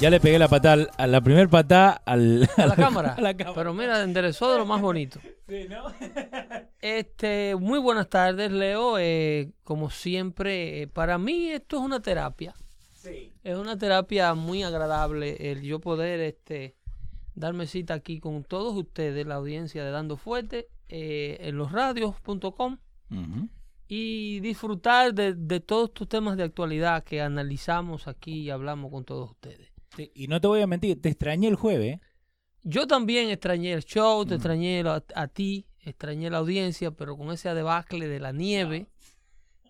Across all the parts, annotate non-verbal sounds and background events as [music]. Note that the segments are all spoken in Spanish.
Ya, le pegué la patada, a la primer patada al, A la [laughs] cámara. a la cámara. Pero mira, enderezó de lo más bonito. Sí, ¿no? [laughs] Este, muy buenas tardes, Leo. Eh, como siempre, eh, para mí esto es una terapia. sí. Es una terapia muy agradable el yo poder este, darme cita aquí con todos ustedes, la audiencia de Dando Fuerte, eh, en losradios.com Ujú. y disfrutar de, de todos estos temas de actualidad que analizamos aquí y hablamos con todos ustedes. Sí, Y no te voy a mentir, te extrañé el jueves. ¿eh? Yo también extrañé el show, te extrañé a, a ti, extrañé la audiencia, pero con ese debacle de la nieve,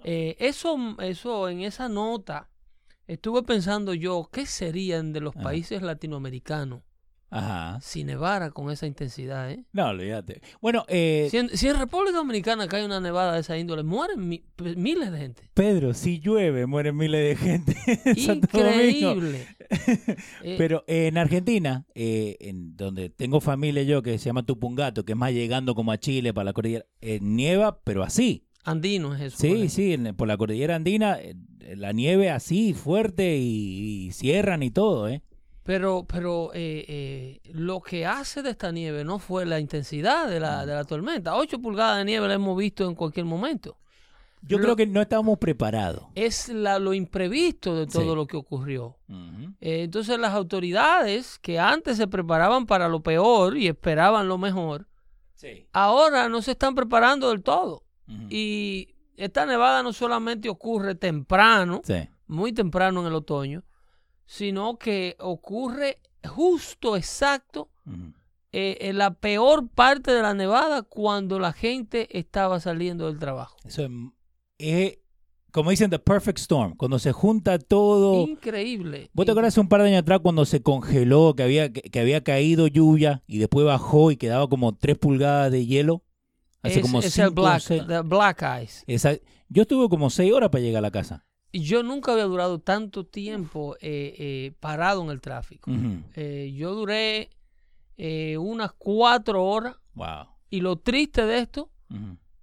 eh, eso, eso en esa nota, estuve pensando yo, ¿qué serían de los países latinoamericanos Ajá. si nevara con esa intensidad? ¿eh? No, olvídate. Bueno, eh, Si, en, si en República Dominicana cae una nevada de esa índole, mueren mi- miles de gente. Pedro, si llueve, mueren miles de gente. en Santo Domingo. Increíble. [laughs] Eh, Pero eh, en Argentina, eh, en donde tengo familia yo que se llama Tupungato, que es más llegando como a Chile para la cordillera, eh, nieva, pero así. andino es eso. Sí, sí, en- por la cordillera andina, eh, la nieve así, fuerte y, y cierran y todo, ¿eh? Pero, pero eh, eh, lo que hace de esta nieve no fue la intensidad de Mm. la, de la tormenta. 8 pulgadas de nieve la hemos visto en cualquier momento. Yo Lo- creo que no estábamos preparados. Es la, lo imprevisto de todo Sí. lo que ocurrió. Eh, entonces las autoridades que antes se preparaban para lo peor y esperaban lo mejor, Sí. ahora no se están preparando del todo. Y esta nevada no solamente ocurre temprano, Sí. muy temprano en el otoño, sino que ocurre justo exacto eh, en la peor parte de la nevada cuando la gente estaba saliendo del trabajo. Eso es, es, como dicen, the perfect storm, cuando se junta todo. Increíble. ¿Vos te acuerdas hace un par de años atrás cuando se congeló, que había, que, que había caído lluvia y después bajó y quedaba como tres pulgadas de hielo? Hace es, como es el cinco black, the black ice. Esa- yo estuve como seis horas para llegar a la casa. Yo nunca había durado tanto tiempo eh, eh, parado en el tráfico. Eh, yo duré unas cuatro horas Wow. y lo triste de esto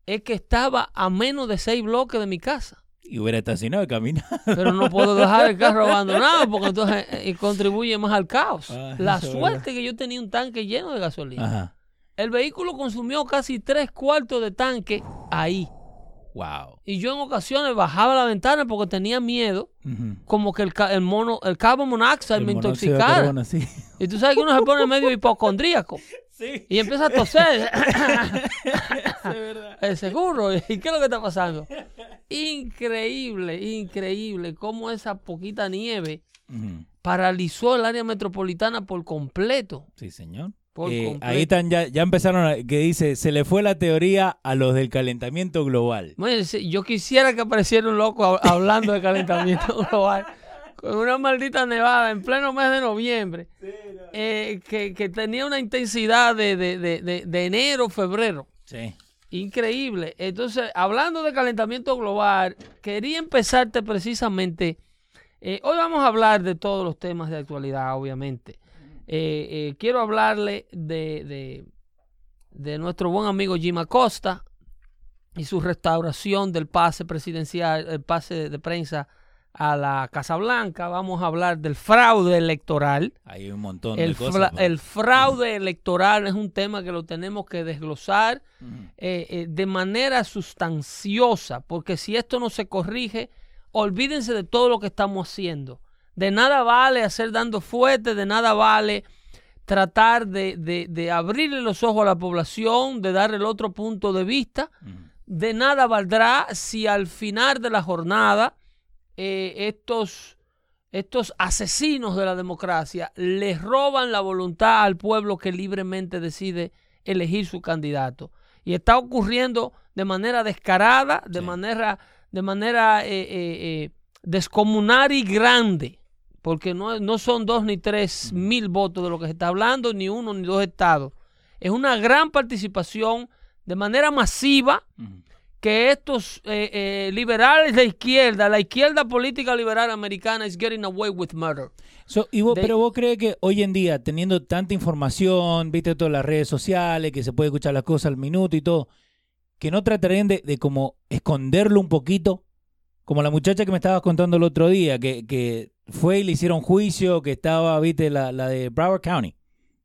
es que estaba a menos de seis bloques de mi casa. Y hubiera estacionado y caminado. Pero no puedo dejar el carro [laughs] abandonado porque entonces contribuye más al caos. Ah, La eso es suerte que yo tenía un tanque lleno de gasolina. Ajá. El vehículo consumió casi tres cuartos de tanque ahí. Wow. Y yo en ocasiones bajaba la ventana porque tenía miedo, como que el, mono, el carbon monoxide El me intoxicara. carbono, sí. Y tú sabes que uno se pone medio hipocondríaco [laughs] Sí, y empieza a toser. [laughs] [laughs] es. Eh, seguro. ¿Y qué es lo que está pasando? Increíble, increíble cómo esa poquita nieve paralizó el área metropolitana por completo. Sí, señor. Por Eh, ahí están, ya, ya empezaron, a- que dice, se le fue la teoría a los del calentamiento global. Bueno, yo quisiera que apareciera un loco hab- hablando de calentamiento [laughs] global con una maldita nevada en pleno mes de noviembre eh, que, que tenía una intensidad de, de- de- de- de enero, febrero. Sí. Increíble. Entonces, hablando de calentamiento global, quería empezarte precisamente. eh, hoy vamos a hablar de todos los temas de actualidad, obviamente. Eh, eh, quiero hablarle de, de, de nuestro buen amigo Jim Acosta y su restauración del pase presidencial, el pase de prensa a la Casa Blanca. Vamos a hablar del fraude electoral. Hay un montón El, de cosas. fra- el fraude electoral es un tema que lo tenemos que desglosar eh, eh, de manera sustanciosa, porque si esto no se corrige, olvídense de todo lo que estamos haciendo. De nada vale hacer dando fuerte, de nada vale tratar de, de- de abrirle los ojos a la población, de darle el otro punto de vista. De nada valdrá si al final de la jornada eh, estos, estos asesinos de la democracia les roban la voluntad al pueblo que libremente decide elegir su candidato. Y está ocurriendo de manera descarada, de Sí. manera, de manera eh, eh, descomunal y grande, porque no, no son dos ni tres mil votos de lo que se está hablando, ni uno ni dos estados. Es una gran participación de manera masiva que estos eh, eh, liberales de izquierda, la izquierda política liberal americana is getting away with murder. So, y vos- pero vos crees que hoy en día, teniendo tanta información, viste todas las redes sociales, que se puede escuchar las cosas al minuto y todo, que no tratarían de, de como esconderlo un poquito, como la muchacha que me estabas contando el otro día, que, que fue y le hicieron juicio, que estaba, viste, la, la de Broward County,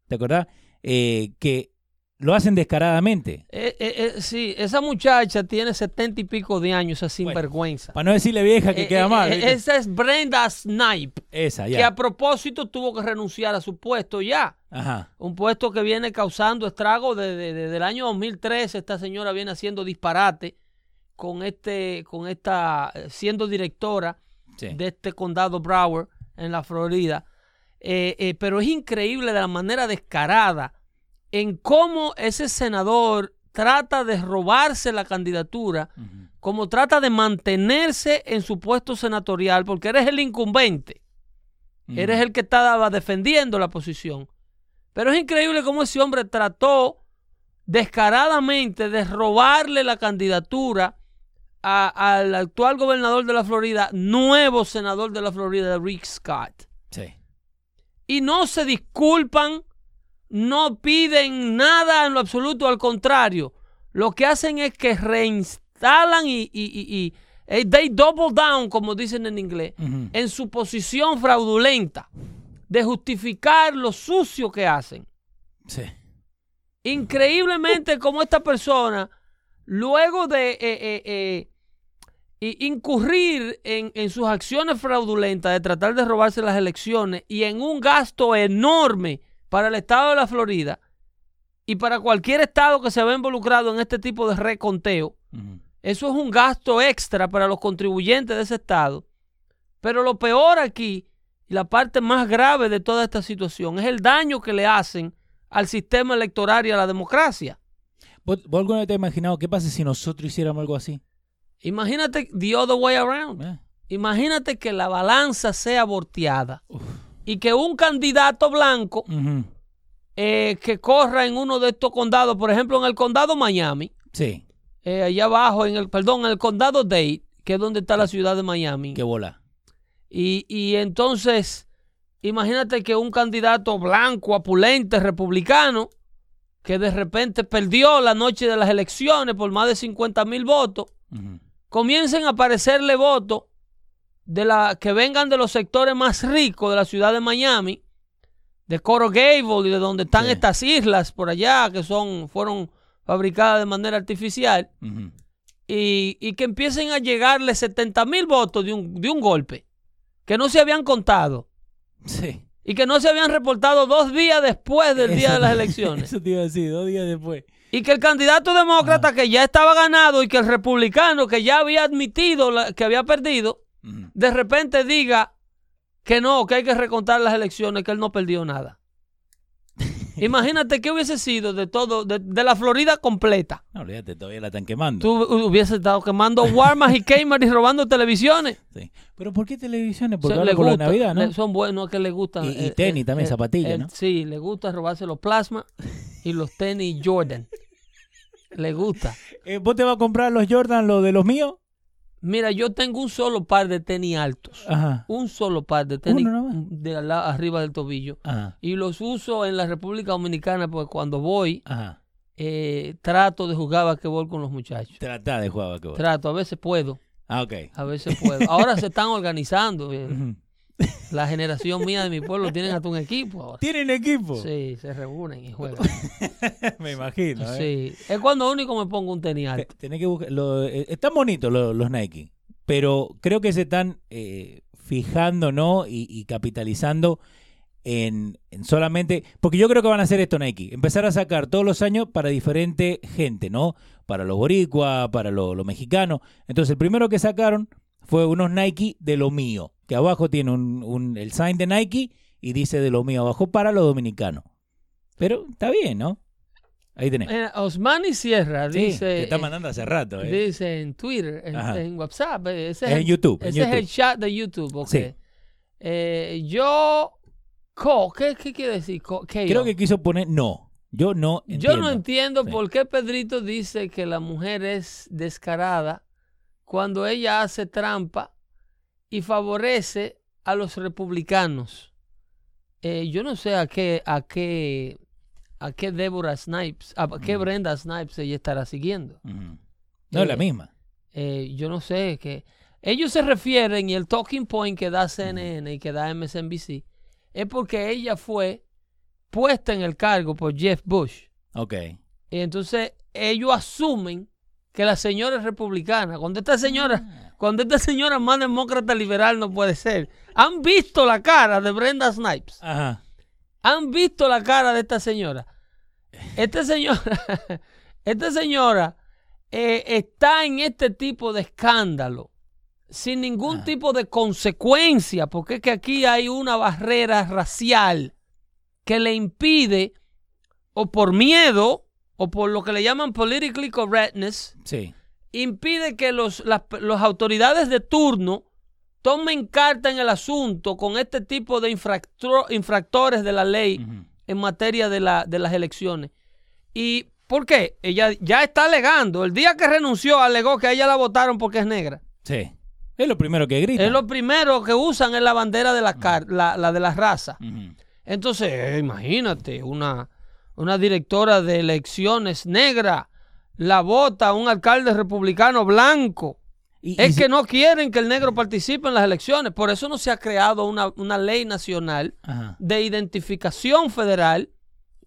¿te acordás? Eh, que lo hacen descaradamente. Eh, eh, eh, sí, esa muchacha tiene setenta y pico de años, esa sinvergüenza. Para no decirle vieja que Eh, queda eh, mal. esa es Brenda Snipe, Esa, que a ya. propósito tuvo que renunciar a su puesto ya. Ajá. Un puesto que viene causando estragos desde, desde el año 2013. Esta señora viene haciendo disparate con este, con esta, siendo directora Sí. de este condado Broward en la Florida. Eh, eh, pero es increíble de la manera descarada en cómo ese senador trata de robarse la candidatura, Ujú. como trata de mantenerse en su puesto senatorial, porque eres el incumbente. Eres el que estaba defendiendo la posición. Pero es increíble cómo ese hombre trató descaradamente de robarle la candidatura a- al actual gobernador de la Florida, nuevo senador de la Florida, Rick Scott. Sí. Y no se disculpan, no piden nada en lo absoluto, al contrario. Lo que hacen es que reinstalan y, y, y- y- eh, they double down, como dicen en inglés, en su posición fraudulenta de justificar lo sucio que hacen. Sí. Increíblemente como esta persona, luego de eh, eh, eh, i- incurrir en, en sus acciones fraudulentas, de tratar de robarse las elecciones y en un gasto enorme para el estado de la Florida y para cualquier estado que se ve involucrado en este tipo de reconteo, eso es un gasto extra para los contribuyentes de ese estado. Pero lo peor aquí, y la parte más grave de toda esta situación, es el daño que le hacen al sistema electoral y a la democracia. ¿Vos, vos alguna vez te has imaginado qué pasa si nosotros hiciéramos algo así? Imagínate the other way around. Imagínate que la balanza sea volteada y que un candidato blanco eh, que corra en uno de estos condados, por ejemplo, en el condado Miami, Sí. eh, allá abajo, en el, perdón, en el condado Dade, que es donde está la ciudad de Miami. Qué bola. Y, y entonces, imagínate que un candidato blanco, apulente, republicano, que de repente perdió la noche de las elecciones por más de 50 mil votos. Comiencen a aparecerle votos de la, que vengan de los sectores más ricos de la ciudad de Miami, de Coral Gable y de donde están Sí. estas islas por allá que son, fueron fabricadas de manera artificial, y, y que empiecen a llegarle 70 mil votos de un, de un golpe, que no se habían contado Sí. y que no se habían reportado dos días después del día de las elecciones. [laughs] Eso te iba a decir, dos días después. Y que el candidato demócrata que ya estaba ganado y que el republicano que ya había admitido la- que había perdido, de repente diga que no, que hay que recontar las elecciones, que él no perdió nada. [laughs] Imagínate qué hubiese sido de todo, de, de la Florida completa. No, olvídate, todavía la están quemando. Tú hubieses estado quemando Walmart y [laughs] Kmart y robando televisiones. Sí. Pero ¿por qué televisiones? Porque Se- ahora le por la gusta, Navidad, ¿no? le- son buenos que le gustan. Y- y tenis también, zapatillas, ¿no? Sí, le gusta robarse los plasma y los tenis Jordan. Le gusta. Eh, ¿Vos te vas a comprar los Jordan, los de los míos? Mira, yo tengo un solo par de tenis altos. Ajá. Un solo par de tenis de arriba del tobillo. Ajá. Y los uso en la República Dominicana porque cuando voy Ajá. eh, trato de jugar basquetbol con los muchachos. Trata de jugar basquetbol. Trato, a veces puedo, Ah, ok. a veces puedo. Ahora se están organizando. eh. La generación mía de mi pueblo tienen hasta un equipo ahora. ¿Tienen equipo? Sí, se reúnen y juegan. [laughs] Me imagino. ¿eh? Sí, es cuando único me pongo un tenis Te- alto. Tenés que buscar. lo- eh, están bonitos los, los Nike, pero creo que se están eh, fijando, ¿no? Y, y capitalizando en, en solamente. Porque yo creo que van a hacer esto Nike: empezar a sacar todos los años para diferente gente, ¿no? Para los boricuas, para los los mexicanos. Entonces, el primero que sacaron fue unos Nike de lo mío, que abajo tiene un, un- el sign de Nike y dice de lo mío abajo para los dominicanos. Pero está bien, ¿no? Ahí tenés. Eh, Osmani Sierra Sí, dice, que está mandando hace rato, ¿eh? dice en Twitter, en, en WhatsApp, eh, ese Es en el, YouTube, en ese es el chat de YouTube, ok. Sí. Eh, yo, co, ¿qué, qué quiere decir? Co- Creo yo? que quiso poner no. Yo no Yo entiendo. no entiendo Sí. por qué Pedrito dice que la mujer es descarada cuando ella hace trampa y favorece a los republicanos. Eh, yo no sé a qué, a qué, a qué Deborah Snipes, a qué. Brenda Snipes ella estará siguiendo. No, Eh, la misma. eh, yo no sé, que ellos se refieren y el talking point que da CNN y que da MSNBC es porque ella fue puesta en el cargo por Jeff Bush. Ok. Y entonces ellos asumen que la señora es republicana. Cuando esta señora, Ah. cuando esta señora más demócrata liberal no puede ser. Han visto la cara de Brenda Snipes. Ajá. Han visto la cara de esta señora. Esta señora, [laughs] esta señora eh, está en este tipo de escándalo sin ningún Ah. tipo de consecuencia, porque es que aquí hay una barrera racial que le impide, o por miedo, o por lo que le llaman politically correctness, Sí. impide que los, las los autoridades de turno tomen carta en el asunto con este tipo de infractro- infractores de la ley en materia de, la, de las elecciones. ¿Y por qué? Ella ya está alegando. El día que renunció, alegó que a ella la votaron porque es negra. Sí. Es lo primero que grita. Es lo primero que usan es la bandera de la, car- la, la de la raza. Entonces, eh, imagínate, una, una directora de elecciones negra la vota un alcalde republicano blanco. Y- y Es si- que no quieren que el negro participe en las elecciones. Por eso no se ha creado una, una ley nacional Ajá. de identificación federal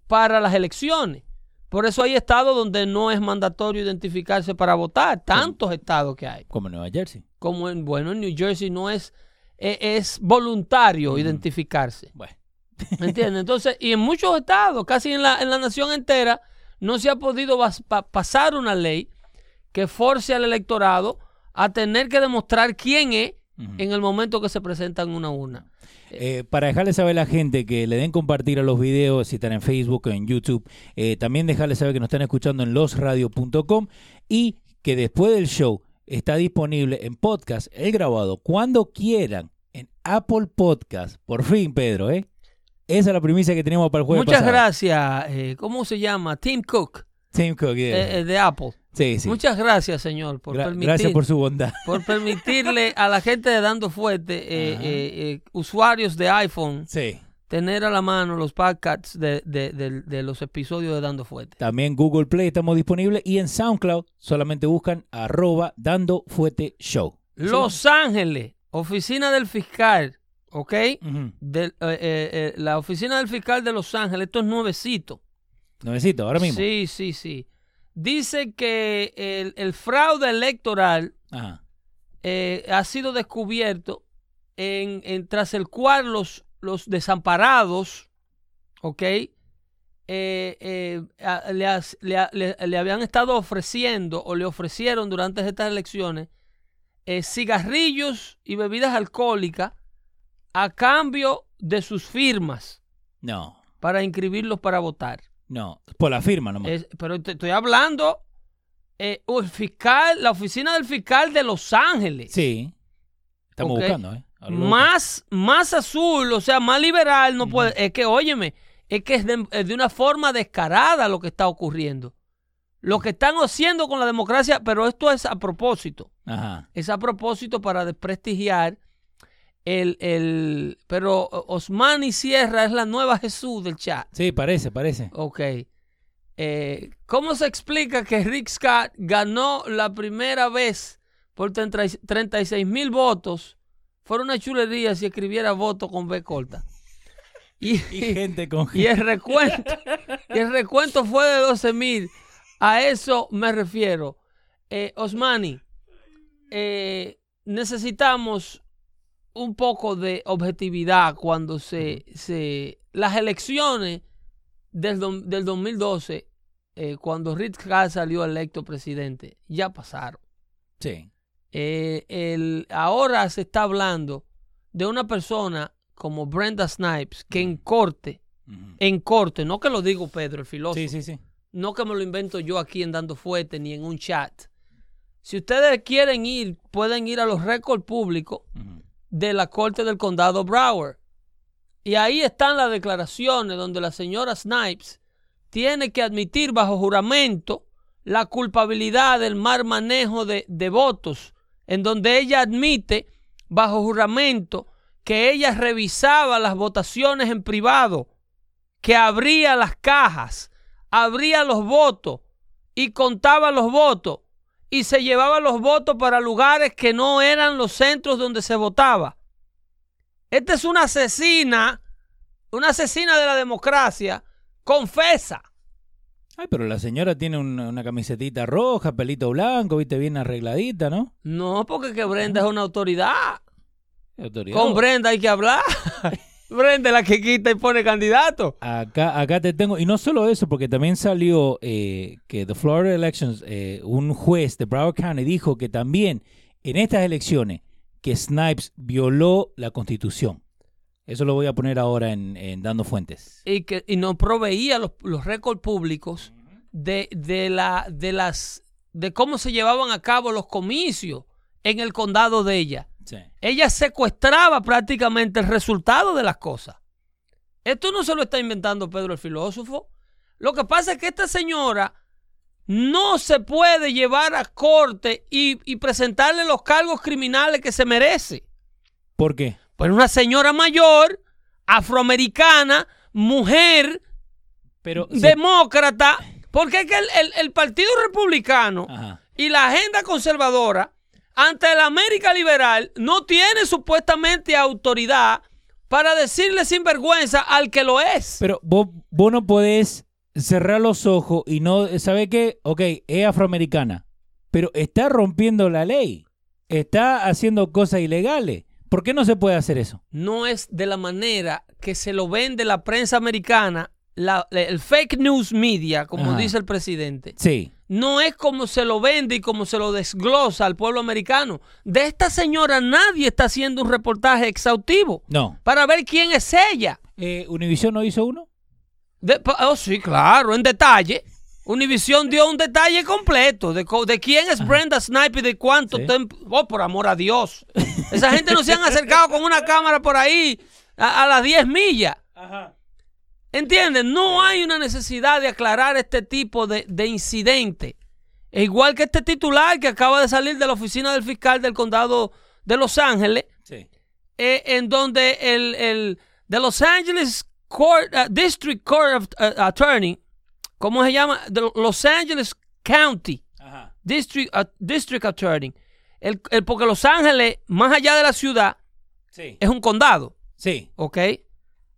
para las elecciones. Por eso hay estados donde no es mandatorio identificarse para votar. Tantos estados que hay. Como Nueva Jersey. Como en, bueno, en New Jersey no es, e- es, voluntario identificarse. Bueno. ¿Entiendes? Entonces, y en muchos estados, casi en la, en la nación entera, no se ha podido pa- pasar una ley que force al electorado a tener que demostrar quién es en el momento que se presenta en una urna. Eh, para dejarle saber a la gente que le den compartir a los videos, si están en Facebook o en YouTube, eh, también dejarles saber que nos están escuchando en losradio.com y que después del show está disponible en podcast, el grabado, cuando quieran, en Apple Podcast. Por fin, Pedro, ¿eh? Esa es la primicia que tenemos para el jueves Muchas pasado. gracias. eh, ¿Cómo se llama? Tim Cook, Tim Cook, yeah. eh, eh, de Apple. sí, sí. Muchas gracias, señor, por, Gra- permitir, gracias por su bondad. [laughs] por permitirle a la gente de Dando Fuerte, eh, usuarios de iPhone, Sí. tener a la mano los podcasts de, de- de- de los episodios de Dando Fuerte. También Google Play estamos disponibles y en SoundCloud solamente buscan arroba dando fuete show. Los Ángeles, oficina del fiscal, ¿ok? Del- eh, eh, eh, la oficina del fiscal de Los Ángeles, esto es nuevecito. Nuevecito, ahora mismo. Sí, sí, sí. Dice que el, el fraude electoral Ajá. eh, ha sido descubierto en, en- tras el cual los, los desamparados, ¿ok? A- le, le le- le habían estado ofreciendo o le ofrecieron durante estas elecciones cigarrillos y bebidas alcohólicas a cambio de sus firmas No, para inscribirlos para votar. no. Por la firma nomás. Es- pero te estoy hablando, eh, el fiscal, la oficina del fiscal de Los Ángeles. Sí. Estamos buscando, ¿eh? Más, más azul, o sea, más liberal, no puede. Es que, óyeme, es que es de, es de una forma descarada lo que está ocurriendo. Lo que están haciendo con la democracia, pero esto es a propósito. Ajá. Es a propósito para desprestigiar el, el. Pero Osmani Sierra es la nueva Jesús del chat. Sí, parece, parece. Ok. Eh, ¿Cómo se explica que Rick Scott ganó la primera vez por 30 y- 36 mil votos? Fuera una chulería si escribiera voto con B corta. Y, [laughs] Y gente con y el recuento, y el recuento fue de 12 mil. A eso me refiero. Eh, Osmani, eh, necesitamos un poco de objetividad cuando se, se las elecciones del, do- del 2012, eh, cuando Rick Scott salió electo presidente, ya pasaron. Sí. Eh, el, ahora se está hablando de una persona como Brenda Snipes que en corte, en corte, no que lo digo Pedro, el filósofo, Sí, sí, sí. no que me lo invento yo aquí en Dando Fuerte ni en un chat. Si ustedes quieren ir, pueden ir a los récords públicos. De la corte del condado Broward. Y ahí están las declaraciones donde la señora Snipes tiene que admitir bajo juramento la culpabilidad del mal manejo de, de votos, en donde ella admite bajo juramento que ella revisaba las votaciones en privado, que abría las cajas, abría los votos y contaba los votos y se llevaba los votos para lugares que no eran los centros donde se votaba. Esta es una asesina, una asesina de la democracia, confesa. Ay, pero la señora tiene una, una camisetita roja, pelito blanco, viste, bien arregladita, ¿no? No, porque que Brenda es una autoridad. Autoridad. Con Brenda hay que hablar. [laughs] Brenda es la que quita y pone candidato. Acá, acá te tengo, y no solo eso, porque también salió eh, que The Florida Elections, eh, un juez de Broward County dijo que también en estas elecciones que Snipes violó la constitución. Eso lo voy a poner ahora en, en Dando Fuentes. Y que y no proveía los, los récords públicos de, de, la, de, las, de cómo se llevaban a cabo los comicios en el condado de ella. Sí. Ella secuestraba prácticamente el resultado de las cosas. Esto no se lo está inventando Pedro el filósofo. Lo que pasa es que esta señora no se puede llevar a corte y, y presentarle los cargos criminales que se merece. ¿Por qué? Pues una señora mayor, afroamericana, mujer, Pero demócrata, porque es que el, el- el Partido Republicano Ajá. y la agenda conservadora ante la América liberal no tiene supuestamente autoridad para decirle sin vergüenza al que lo es. Pero vos, vos no podés cerrar los ojos y no, ¿sabe qué? Ok, es afroamericana, pero está rompiendo la ley, está haciendo cosas ilegales. ¿Por qué no se puede hacer eso? no es de la manera que se lo vende la prensa americana, la- el fake news media, como Ajá. dice el presidente. Sí, No es como se lo vende y como se lo desglosa al pueblo americano. De esta señora nadie está haciendo un reportaje exhaustivo no. para ver quién es ella. Eh, ¿Univision no hizo uno? De- oh, sí, claro, en detalle. Univision dio un detalle completo de, quién es Brenda Snipe y de cuánto Sí. tiempo. Oh, por amor a Dios. [laughs] Esa gente no se han acercado con una cámara por ahí a, a las 10 millas. ¿Entienden? No hay una necesidad de aclarar este tipo de, de incidente. E igual que este titular que acaba de salir de la oficina del fiscal del condado de Los Ángeles, Sí. eh, en donde el, el de Los Angeles Court, uh, District Court of uh, Attorney, ¿cómo se llama? De Los Angeles County Ajá. District, uh, District Attorney. El, el- porque Los Ángeles, más allá de la ciudad, Sí. es un condado. Sí. ¿ok?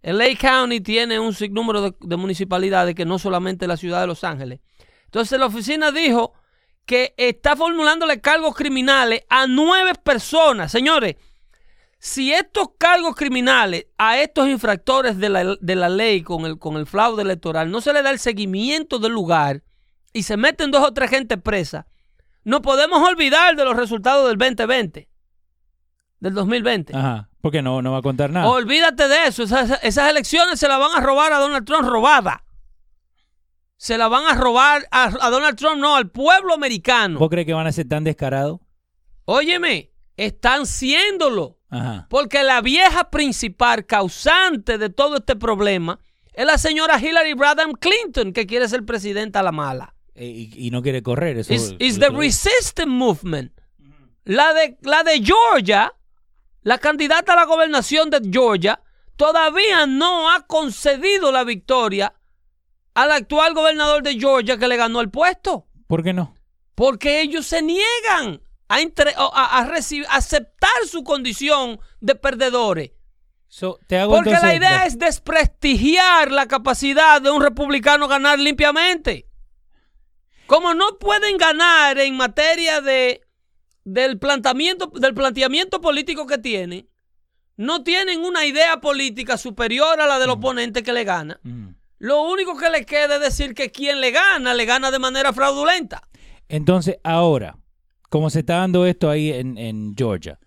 El Lake County tiene un sinnúmero de, de municipalidades que no solamente la ciudad de Los Ángeles. Entonces la oficina dijo que está formulándole cargos criminales a nueve personas. Señores, si estos cargos criminales a estos infractores de la, de la ley con el, con el fraude electoral no se le da el seguimiento del lugar y se meten dos o tres gente presa, no podemos olvidar de los resultados del 2020, del 2020. Ajá. Porque no, no va a contar nada. Olvídate de eso. Esas, esas elecciones se las van a robar a Donald Trump robada. Se la van a robar a, a Donald Trump, no, al pueblo americano. ¿Vos crees que van a ser tan descarados? Óyeme, están siéndolo. Ajá. Porque la vieja principal causante de todo este problema es la señora Hillary Rodham Clinton, que quiere ser presidenta a la mala. Eh, y, y no quiere correr. Eso que the resistance movement. La de, la de Georgia, la candidata a la gobernación de Georgia, todavía no ha concedido la victoria al actual gobernador de Georgia que le ganó el puesto. ¿Por qué no? Porque ellos se niegan a, entre- a, a aceptar su condición de perdedores. So, te hago Porque la idea es desprestigiar la capacidad de un republicano ganar limpiamente. Como no pueden ganar en materia de, del, planteamiento, del planteamiento político que tienen, no tienen una idea política superior a la del oponente que le gana. Mm. Lo único que le queda es decir que quien le gana, le gana de manera fraudulenta. Entonces, ahora, como se está dando esto ahí en, en Georgia,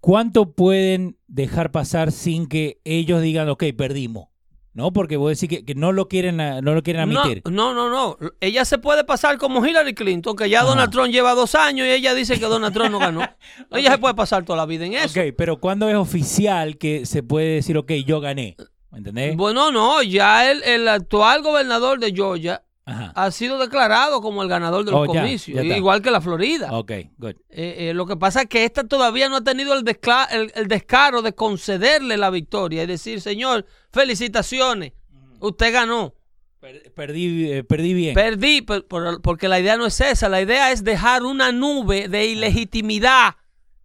¿cuánto pueden dejar pasar sin que ellos digan, ok, perdimos? ¿No? Porque vos decís que, que no lo quieren no lo quieren No, admitir. no, no, no. Ella se puede pasar como Hillary Clinton, que ya Ajá. Donald Trump lleva dos años y ella dice que Donald Trump no ganó. [laughs] Ella se puede pasar toda la vida en eso. Ok, pero ¿cuándo es oficial que se puede decir, ok, yo gané? ¿Me entendés? Bueno, no, ya el, el actual gobernador de Georgia Ajá. ha sido declarado como el ganador de los Oh, comicios, ya igual que la Florida. Ok, good. Eh, eh, lo que pasa es que esta todavía no ha tenido el, el- el descaro de concederle la victoria y decir, señor, felicitaciones, usted ganó. Per- perdí, eh, perdí bien. Perdí, per- por- porque la idea no es esa. La idea es dejar una nube de ilegitimidad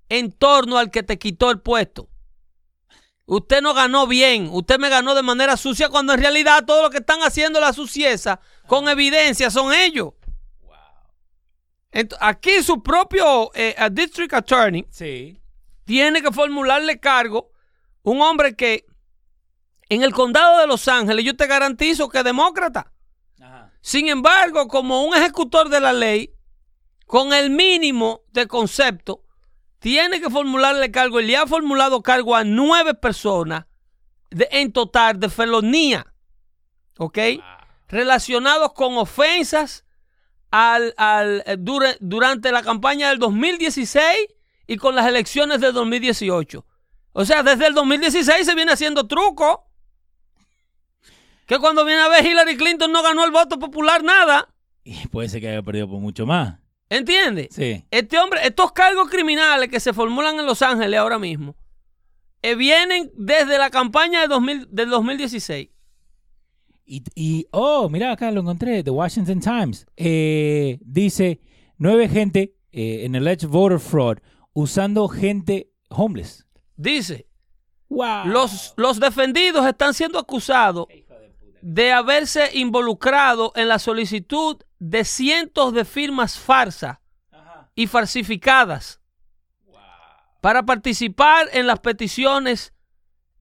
en torno al que te quitó el puesto. Usted no ganó bien, usted me ganó de manera sucia cuando en realidad todo lo que están haciendo la sucieza con evidencia son ellos. Ent- aquí su propio eh, eh, district attorney sí. tiene que formularle cargo un hombre que en el condado de Los Ángeles yo te garantizo que es demócrata. Ajá. Sin embargo, como un ejecutor de la ley, con el mínimo de concepto, tiene que formularle cargo y le ha formulado cargo a nueve personas de- en total de felonía, ¿ok? Relacionados con ofensas al, al- eh, dura- durante la campaña del 2016 y con las elecciones del 2018. O sea, desde el 2016 se viene haciendo truco. Que cuando viene a ver Hillary Clinton no ganó el voto popular nada. Y puede ser que haya perdido por mucho más. ¿Entiendes? Sí. Este hombre, estos cargos criminales que se formulan en Los Ángeles ahora mismo, eh, vienen desde la campaña de 2000 del 2016. Y, y- oh, mira, acá lo encontré, The Washington Times. Eh, dice, nueve gente eh, en alleged voter fraud usando gente homeless. Dice, Wow. los, los defendidos están siendo acusados de haberse involucrado en la solicitud de cientos de firmas farsas y falsificadas para participar en las peticiones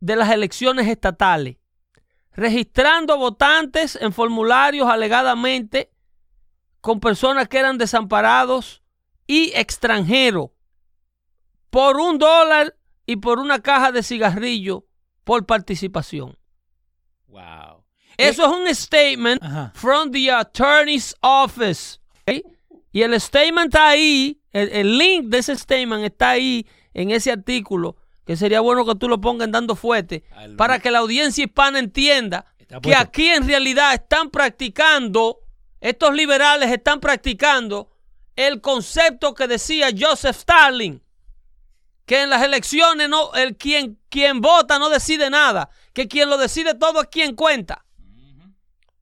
de las elecciones estatales, registrando votantes en formularios alegadamente con personas que eran desamparados y extranjeros por un dólar y por una caja de cigarrillo por participación. Wow. Eso es un statement Ajá. from the attorney's office. Y el statement está ahí, el, el link de ese statement está ahí en ese artículo, que sería bueno que tú lo pongas dando fuerte, Al- para que la audiencia hispana entienda que aquí en realidad están practicando, estos liberales están practicando el concepto que decía Joseph Stalin, que en las elecciones no, el quien, quien vota no decide nada, que quien lo decide todo es quien cuenta.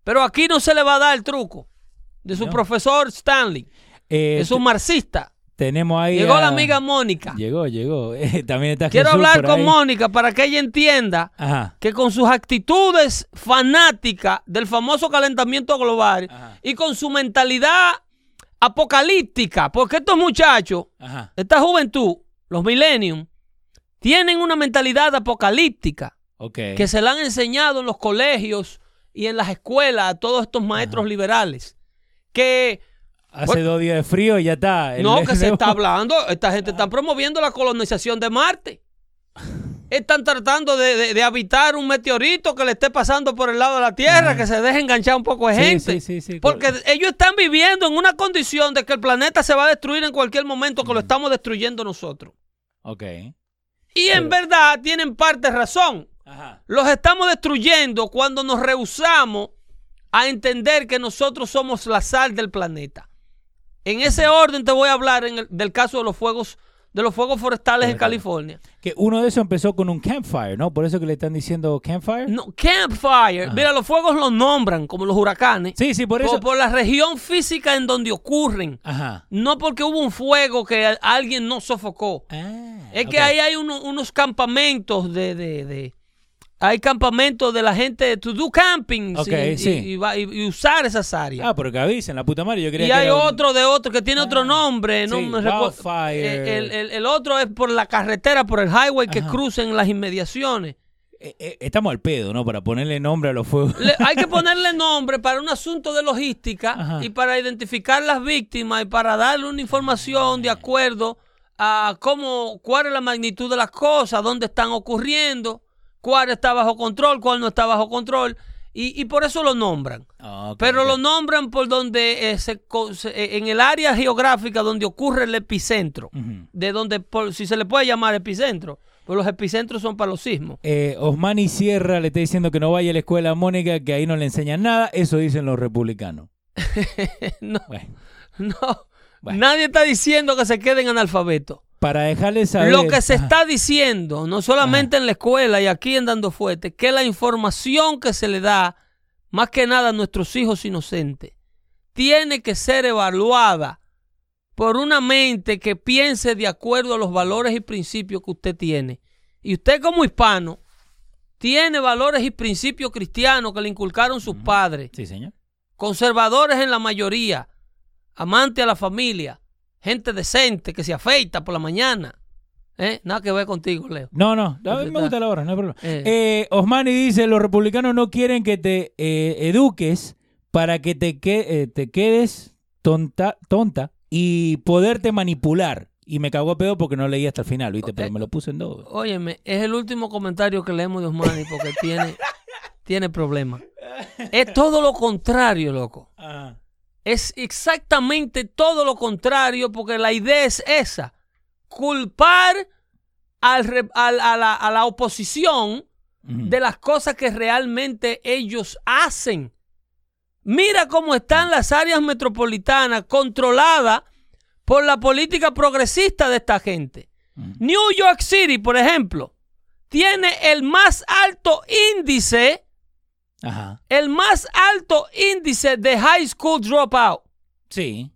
Pero aquí no se le va a dar el truco de su No. profesor Stanley. Eh, Es un marxista. tenemos ahí. Llegó a- la amiga Mónica. Llegó, llegó. [laughs] Eh, también está Quiero Jesús hablar con ahí. Mónica para que ella entienda Ajá. que con sus actitudes fanáticas del famoso calentamiento global Ajá. y con su mentalidad apocalíptica, porque estos muchachos, Ajá. esta juventud, los millennium, tienen una mentalidad apocalíptica que se la han enseñado en los colegios y en las escuelas a todos estos maestros liberales. Que Hace dos días de frío y ya está. El- no, que se está hablando, esta gente está promoviendo la colonización de Marte. Están tratando de, de- de habitar un meteorito que le esté pasando por el lado de la Tierra, Ajá. que se deje enganchar un poco de Sí, gente. sí, sí, sí, porque claro. ellos están viviendo en una condición de que el planeta se va a destruir en cualquier momento, que lo estamos destruyendo nosotros. Ok. Y en verdad tienen parte razón. Ajá. Los estamos destruyendo cuando nos rehusamos a entender que nosotros somos la sal del planeta. En ese orden te voy a hablar en el- del caso de los fuegos de los fuegos forestales en. California. Que uno de esos empezó con un campfire, ¿no? Por eso que le están diciendo campfire. No, campfire. Ajá. Mira, los fuegos los nombran como los huracanes. Sí, sí, por por, eso. por la región física en donde ocurren. Ajá. No porque hubo un fuego que alguien no sofocó. Ah, Es que ahí hay uno- unos campamentos de, de- de- Hay campamentos de la gente to do camping y, sí. y- y va- y- y usar esas áreas. Ah, pero que avisen, la puta madre. Yo quería y que hay un- otro de otro que tiene otro Ah, nombre. No sí, me wildfire. El, el- el otro es por la carretera, por el highway que crucen las inmediaciones. Eh, eh, estamos al pedo, ¿no? Para ponerle nombre a los fuegos. Le- hay que [laughs] ponerle nombre para un asunto de logística Ajá. y para identificar las víctimas y para darle una información de acuerdo a cómo, cuál es la magnitud de las cosas, dónde están ocurriendo, cuál está bajo control, cuál no está bajo control. Y, y por eso lo nombran. Ah, Pero lo nombran por donde eh, se eh, en el área geográfica donde ocurre el epicentro. De donde, por- si se le puede llamar epicentro, pues los epicentros son para los sismos. Eh, Osmani Sierra le está diciendo que no vaya a la escuela a Mónica, que ahí no le enseñan nada. Eso dicen los republicanos. [laughs] no, Bueno, no. Bueno. Nadie está diciendo que se queden analfabetos. Para dejarles saber. Lo que se Ajá. está diciendo, no solamente en la escuela y aquí en Dando Fuerte, que la información que se le da más que nada nuestros hijos inocentes, tiene que ser evaluada por una mente que piense de acuerdo a los valores y principios que usted tiene. Y usted como hispano tiene valores y principios cristianos que le inculcaron sus padres. Sí, señor. Conservadores en la mayoría, amante a la familia, gente decente que se afeita por la mañana. ¿Eh? Nada que ver contigo, Leo. No, no, a mí me gusta la hora, no hay problema. Eh. Osmani dice, los republicanos no quieren que te eh, eduques para que te, que, te quedes tonta, tonta y poderte manipular. Y me cagó a pedo porque no leí hasta el final, ¿viste? Pero me lo puse en dos. Óyeme, es el último comentario que leemos de Osmani porque [laughs] tiene, tiene problemas. Es todo lo contrario, loco. Es exactamente todo lo contrario porque la idea es esa. Culpar al, a, la, a, la, oposición de las cosas que realmente ellos hacen. Mira cómo están las áreas metropolitanas controladas por la política progresista de esta gente. New York City, por ejemplo, tiene el más alto índice, el más alto índice de high school dropout. Sí.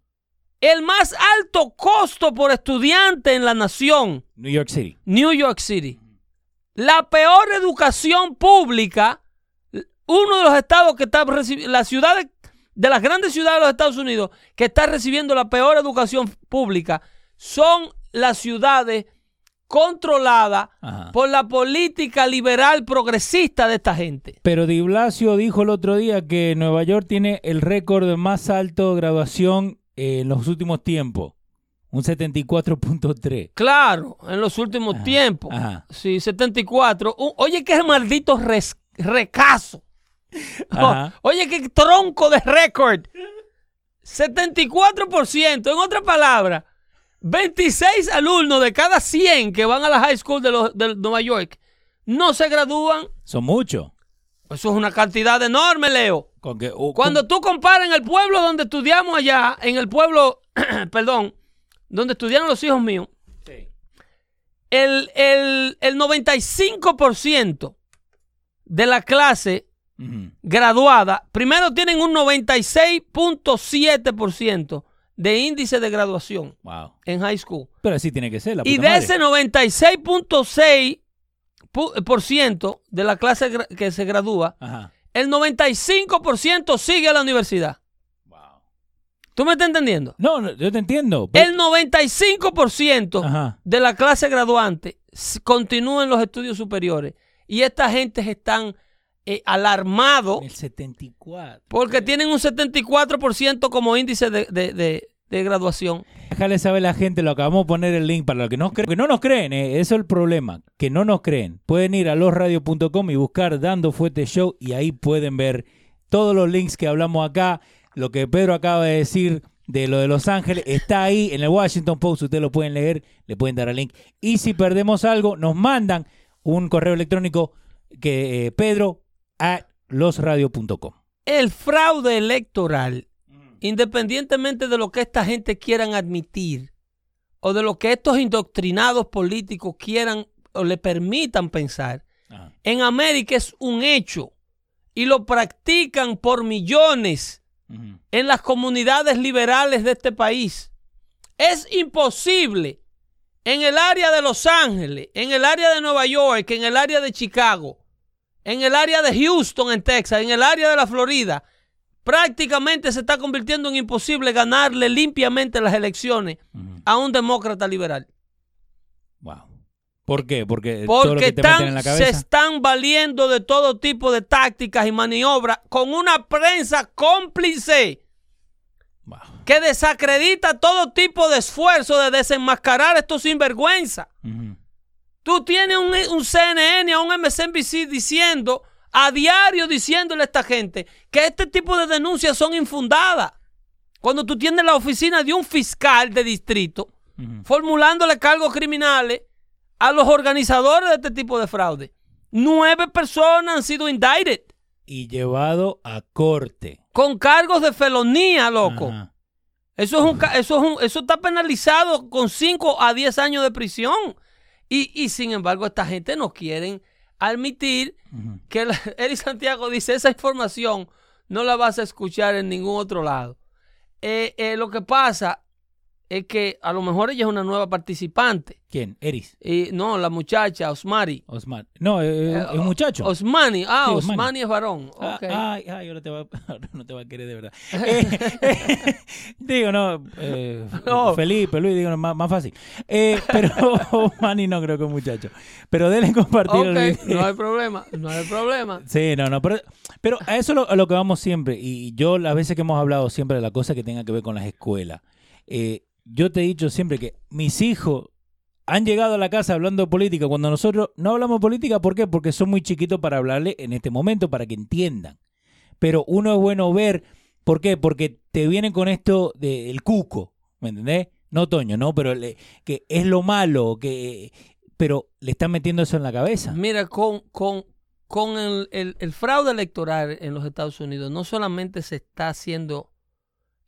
El más alto costo por estudiante en la nación. New York City. New York City. La peor educación pública uno de los estados que está recibiendo, la ciudad de, las grandes ciudades de los Estados Unidos que está recibiendo la peor educación pública son las ciudades controladas por la política liberal progresista de esta gente. Pero Di Blasio dijo el otro día que Nueva York tiene el récord de más alto de graduación en los últimos tiempos. Un 74.3. Claro, en los últimos tiempos. Sí, 74. oye, qué maldito recaso. oye, qué tronco de récord. 74%, en otras palabras, 26 alumnos de cada 100 que van a la high school de, los, de Nueva York no se gradúan. Son muchos. Eso es una cantidad enorme, Leo. Cuando tú comparas en el pueblo donde estudiamos allá, en el pueblo, [clears throat] perdón, donde estudiaron los hijos míos, el, el, el 95% de la clase graduada, primero tienen un 96.7% de índice de graduación en high school. Pero así tiene que ser. y de ese 96.6% de la clase que se gradúa, el 95% sigue a la universidad. ¿Tú me estás entendiendo? No, yo te entiendo. El 95% de la clase graduante continúa en los estudios superiores. Y esta gente están eh, alarmado. El 74. Porque tienen un 74% como índice de, graduación. Déjale saber a la gente, lo acabamos de poner el link para los que no, creen, que no nos creen, eh, eso es el problema, que no nos creen. Pueden ir a losradio.com y buscar Dando Fuete Show y ahí pueden ver todos los links que hablamos acá. Lo que Pedro acaba de decir de lo de Los Ángeles está ahí en el Washington Post, ustedes lo pueden leer, le pueden dar el link. Y si perdemos algo, nos mandan un correo electrónico que eh, Pedro a losradio.com. El fraude electoral, independientemente de lo que esta gente quieran admitir o de lo que estos indoctrinados políticos quieran o le permitan pensar, en América es un hecho y lo practican por millones en las comunidades liberales de este país. Es imposible en el área de Los Ángeles, en el área de Nueva York, en el área de Chicago, en el área de Houston, en Texas, en el área de la Florida, prácticamente se está convirtiendo en imposible ganarle limpiamente las elecciones a un demócrata liberal. Wow. ¿Por qué? Porque, Porque se están valiendo de todo tipo de tácticas y maniobras con una prensa cómplice que desacredita todo tipo de esfuerzo de desenmascarar estos sinvergüenza. Tú tienes un, CNN o un MSNBC diciendo, a diario diciéndole a esta gente que este tipo de denuncias son infundadas. Cuando tú tienes la oficina de un fiscal de distrito formulándole cargos criminales a los organizadores de este tipo de fraude. Nueve personas han sido indicted. Y llevado a corte. Con cargos de felonía, loco. Eso, es un, eso, es un, eso está penalizado con 5 a 10 años de prisión. Y, sin embargo, esta gente no quieren admitir que [laughs] Eri Santiago dice esa información no la vas a escuchar en ningún otro lado. Eh, eh, lo que pasa es que a lo mejor ella es una nueva participante. ¿Quién? Eris. No, la muchacha, Osmari. Osman. No, eh, Eh, es un muchacho. Osmani. Ah, Sí, Osmani. Osmani. es varón. Ah. Ay, ay, ahora, te va, [laughs] ahora no te va a querer de verdad. Eh, [laughs] digo, no, eh, [laughs] No. Felipe, Luis, digo, no, más, más fácil. Eh, pero Manny no creo que es un muchacho. Pero denle compartir el video. no hay problema, no hay problema. Sí, no, no, pero, pero a eso lo, a lo que vamos siempre, y yo las veces que hemos hablado siempre de la cosa que tenga que ver con las escuelas, eh, yo te he dicho siempre que mis hijos han llegado a la casa hablando de política cuando nosotros no hablamos de política, ¿por qué? Porque son muy chiquitos para hablarle en este momento, para que entiendan. Pero uno es bueno ver, ¿por qué? Porque te vienen con esto del cuco, ¿me entendés? No Toño, ¿no? Pero le- que es lo malo, que pero le están metiendo eso en la cabeza. Mira, con, con, con el, el- el fraude electoral en los Estados Unidos, no solamente se está haciendo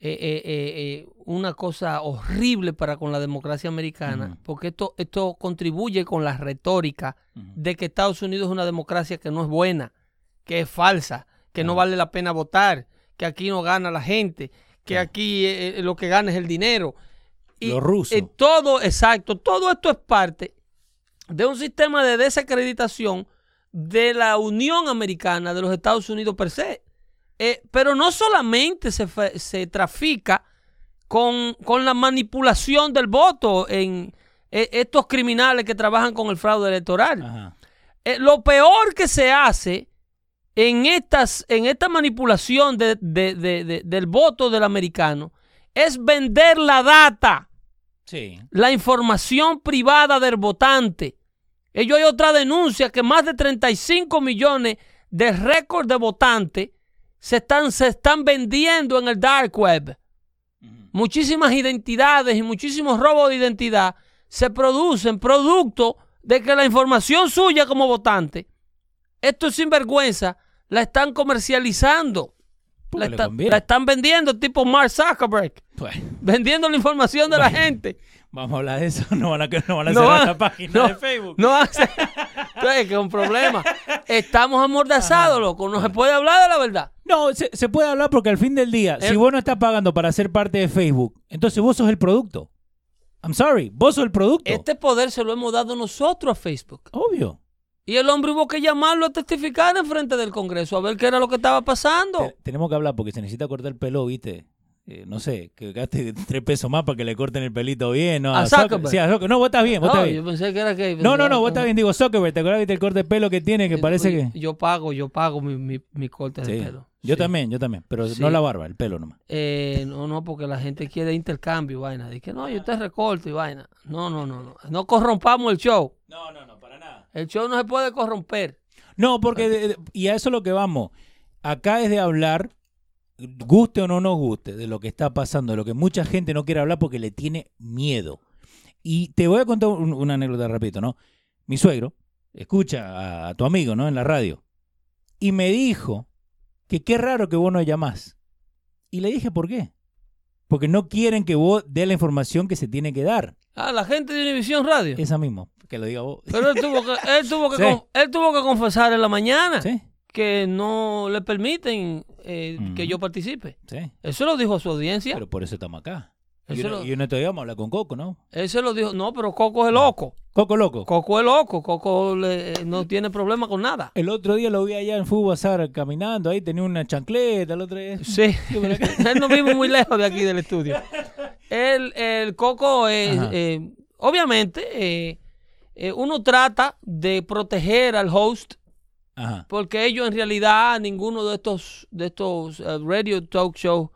eh, eh, eh, eh, una cosa horrible para con la democracia americana, porque esto, esto contribuye con la retórica de que Estados Unidos es una democracia que no es buena, que es falsa, que no vale la pena votar, que aquí no gana la gente, que aquí eh, lo que gana es el dinero. Lo ruso. eh, todo, exacto, todo esto es parte de un sistema de desacreditación de la Unión Americana, de los Estados Unidos per se. Eh, pero no solamente se, se trafica con, con la manipulación del voto en eh, estos criminales que trabajan con el fraude electoral. Ajá. Eh, lo peor que se hace en, estas, en esta manipulación de- de- de- de- del voto del americano es vender la data Sí. la información privada del votante. Ellos hay otra denuncia que más de 35 millones de récords de votantes se están, se están vendiendo en el dark web. Muchísimas identidades y muchísimos robos de identidad se producen producto de que la información suya como votante, esto es sinvergüenza, la están comercializando. Está- la están vendiendo tipo Mark Zuckerberg, Pues, vendiendo la información de la gente. Vamos a hablar de eso. [laughs] No van a, no van a No cerrar van- esta página no, de Facebook. No hace. Entonces, [laughs] que es un problema. Estamos amordazados, loco. No se puede hablar de la verdad. No, se, se puede hablar porque al fin del día, El- si vos no estás pagando para ser parte de Facebook, entonces vos sos el producto. I'm sorry, vos sos el producto. Este poder se lo hemos dado nosotros a Facebook. Obvio. Y el hombre hubo que llamarlo a testificar en frente del Congreso a ver qué era lo que estaba pasando. Te- tenemos que hablar porque se necesita cortar el pelo, ¿viste? Eh, no sé, que gaste [laughs] tres pesos más para que le corten el pelito bien. ¿no? A Zucker- Zuckerberg. Sí, a Zucker- No, vos estás bien, vos No, estás yo bien. pensé que era que. No, no, no, vos estás bien. Digo, Zuckerberg, ¿te acuerdas viste el corte de pelo que tiene? Que parece que... Yo pago, yo pago mi, mi, mi corte Sí. de pelo. Yo Sí. también, yo también. Pero Sí. no la barba, el pelo nomás. Eh, no, no, porque la gente quiere intercambio y vaina. Dice, no, yo te recorto y vaina. No, no, no, no. No corrompamos el show. No, no, no, para nada. El show no se puede corromper. No, porque, de- de- y a eso es lo que vamos. Acá es de hablar, guste o no nos guste, de lo que está pasando, de lo que mucha gente no quiere hablar porque le tiene miedo. Y te voy a contar un- una anécdota rapidito, ¿no? Mi suegro escucha a, a tu amigo, ¿no? En la radio. Y me dijo que qué raro que vos no llamás. Y le dije, ¿por qué? Porque no quieren que vos dé la información que se tiene que dar. Ah, la gente de Univisión Radio. Esa mismo, que lo diga vos. Pero él tuvo que, él tuvo que, [laughs] Sí. con- él tuvo que confesar en la mañana Sí, que no le permiten eh, que yo participe. sí. Eso lo dijo a su audiencia. Pero por eso estamos acá. Y Eso uno, lo- y uno todavía vamos a hablar con Coco, ¿no? Se lo dijo. No, pero Coco es loco. Coco loco. Coco es loco. Coco le- no tiene problema con nada. El otro día lo vi allá en Fútbol Bazar caminando, ahí tenía una chancleta, el otro día. Sí, [laughs] [laughs] él no vive muy lejos de aquí del estudio. El, el Coco, es, eh, obviamente, eh, eh, uno trata de proteger al host Ajá. porque ellos en realidad ninguno de estos de estos eh, radio talk show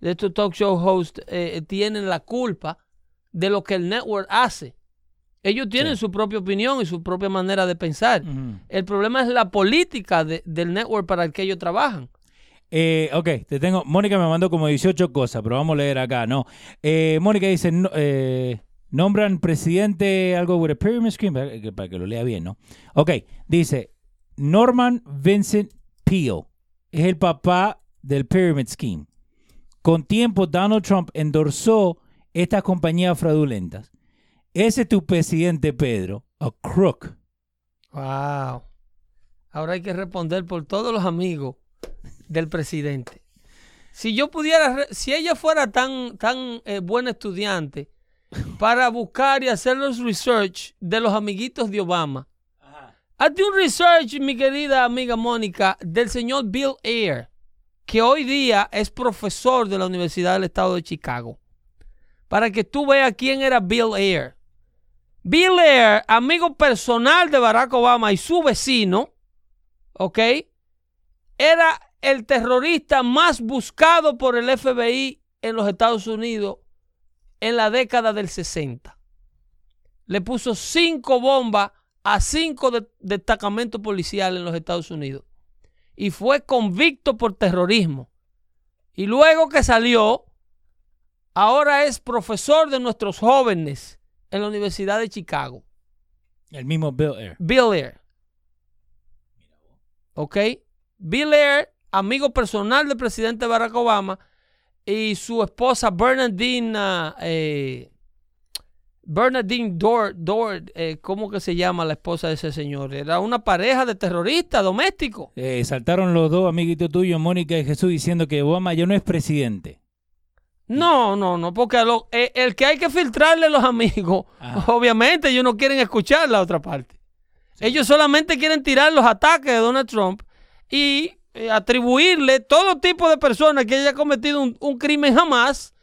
de estos talk show hosts eh, tienen la culpa de lo que el network hace. Ellos tienen Sí. su propia opinión y su propia manera de pensar. El problema es la política de- del network para el que ellos trabajan. Eh, ok, te tengo. Mónica me mandó como 18 cosas, pero vamos a leer acá, ¿no? Eh, Mónica dice: no- eh, nombran presidente algo with a pyramid scheme, para que, para que lo lea bien, ¿no? Ok, dice: Norman Vincent Peale es el papá del pyramid scheme. Con tiempo, Donald Trump endorsó estas compañías fraudulentas. Ese es tu presidente, Pedro, a crook. Wow. Ahora hay que responder por todos los amigos del presidente. Si yo pudiera, si ella fuera tan, tan eh, buena estudiante para buscar y hacer los research de los amiguitos de Obama, hazte un research, mi querida amiga Mónica, del señor Bill Ayer, que hoy día es profesor de la Universidad del Estado de Chicago, para que tú veas quién era Bill Ayer. Bill Ayer, amigo personal de Barack Obama y su vecino, ¿ok? Era el terrorista más buscado por el FBI en los Estados Unidos en la década del 60. Le puso cinco bombas a cinco de- destacamentos policiales en los Estados Unidos. Y fue convicto por terrorismo. Y luego que salió, ahora es profesor de nuestros jóvenes en la Universidad de Chicago. El mismo Bill Air. Bill Ayer. ¿Ok? Bill Ayer, amigo personal del presidente Barack Obama, y su esposa Bernadine, ah, eh, Bernadine Dort, Dort eh, ¿cómo que se llama la esposa de ese señor? Era una pareja de terroristas domésticos. Eh, saltaron los dos amiguitos tuyos, Mónica y Jesús, diciendo que Obama ya no es presidente. No, no, no, porque lo- eh, el que hay que filtrarle a los amigos, Ah. obviamente ellos no quieren escuchar la otra parte. Ellos solamente quieren tirar los ataques de Donald Trump y eh, atribuirle todo tipo de personas que haya cometido un, un crimen jamás,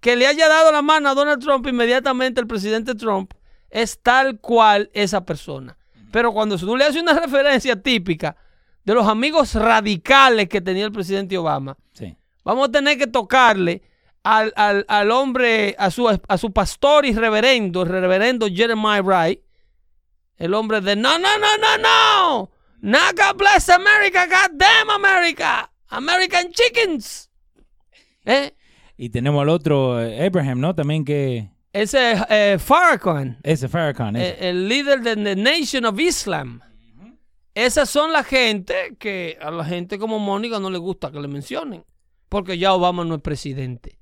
que le haya dado la mano a Donald Trump inmediatamente el presidente Trump, es tal cual esa persona. Pero cuando tú le haces una [laughs] referencia típica de los amigos radicales que tenía el presidente Obama, Sí. Vamos a tener que tocarle al, al- al hombre, a su, a su pastor y reverendo, el reverendo Jeremiah Wright, el hombre de no, no, no, no, no. Now God bless America, God damn America, American chickens. ¿Eh? Y tenemos al otro, eh, Abraham, ¿no? También que... Ese eh, Farrakhan, Ese Farrakhan. ese. eh, el líder de the Nation of Islam. Esas son la gente que a la gente como Mónica no le gusta que le mencionen. Porque ya Obama no es presidente.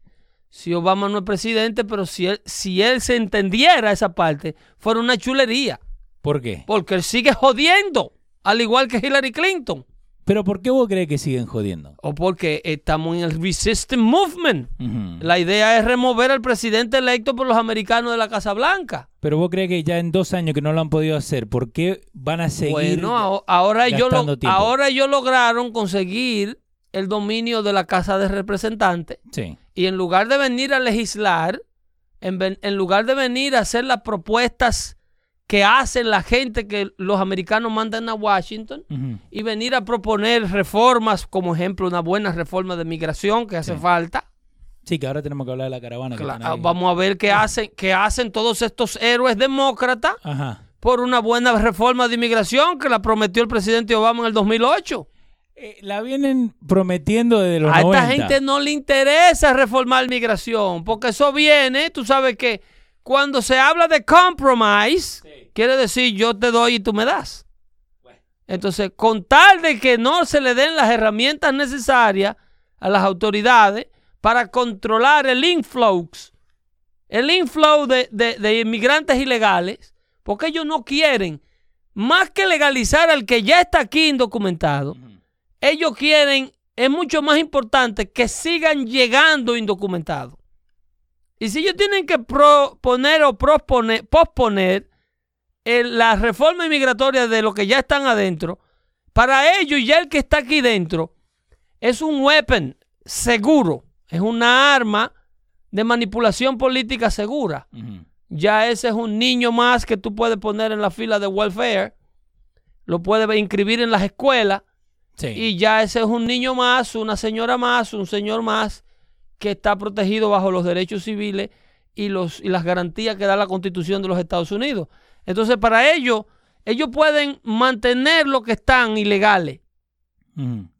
Si Obama no es presidente, pero si él, si él se entendiera esa parte, fuera una chulería. ¿Por qué? Porque él sigue jodiendo, al igual que Hillary Clinton. ¿Pero por qué vos crees que siguen jodiendo? O porque estamos en el Resistance Movement. La idea es remover al presidente electo por los americanos de la Casa Blanca. Pero vos crees que ya en dos años que no lo han podido hacer, ¿por qué van a seguir? Bueno, aho- ahora ellos, lo- ahora ellos lograron conseguir el dominio de la Casa de Representantes Sí. y en lugar de venir a legislar, en lugar de venir a hacer las propuestas que hacen la gente que los americanos mandan a Washington y venir a proponer reformas, como ejemplo una buena reforma de migración que hace Sí. falta. Sí, que ahora tenemos que hablar de la caravana. ahí. Vamos a ver qué hacen, qué hacen todos estos héroes demócratas Ajá. por una buena reforma de inmigración que la prometió el presidente Obama en el 2008. Eh, la vienen prometiendo desde los A esta 90. gente no le interesa reformar migración, porque eso viene, tú sabes que cuando se habla de compromise, quiere decir yo te doy y tú me das. Entonces, con tal de que no se le den las herramientas necesarias a las autoridades para controlar el influx, el inflow de, de- de inmigrantes ilegales, porque ellos no quieren, más que legalizar al que ya está aquí indocumentado, ellos quieren, es mucho más importante que sigan llegando indocumentados. Y si ellos tienen que proponer o posponer, posponer el- la reforma inmigratoria de los que ya están adentro, para ellos ya el que está aquí dentro es un weapon seguro, es una arma de manipulación política segura. Ya ese es un niño más que tú puedes poner en la fila de welfare, lo puedes inscribir en las escuelas Sí. y ya ese es un niño más, una señora más, un señor más que está protegido bajo los derechos civiles y, los, y las garantías que da la Constitución de los Estados Unidos. Entonces, para ellos, ellos pueden mantener lo que están ilegales.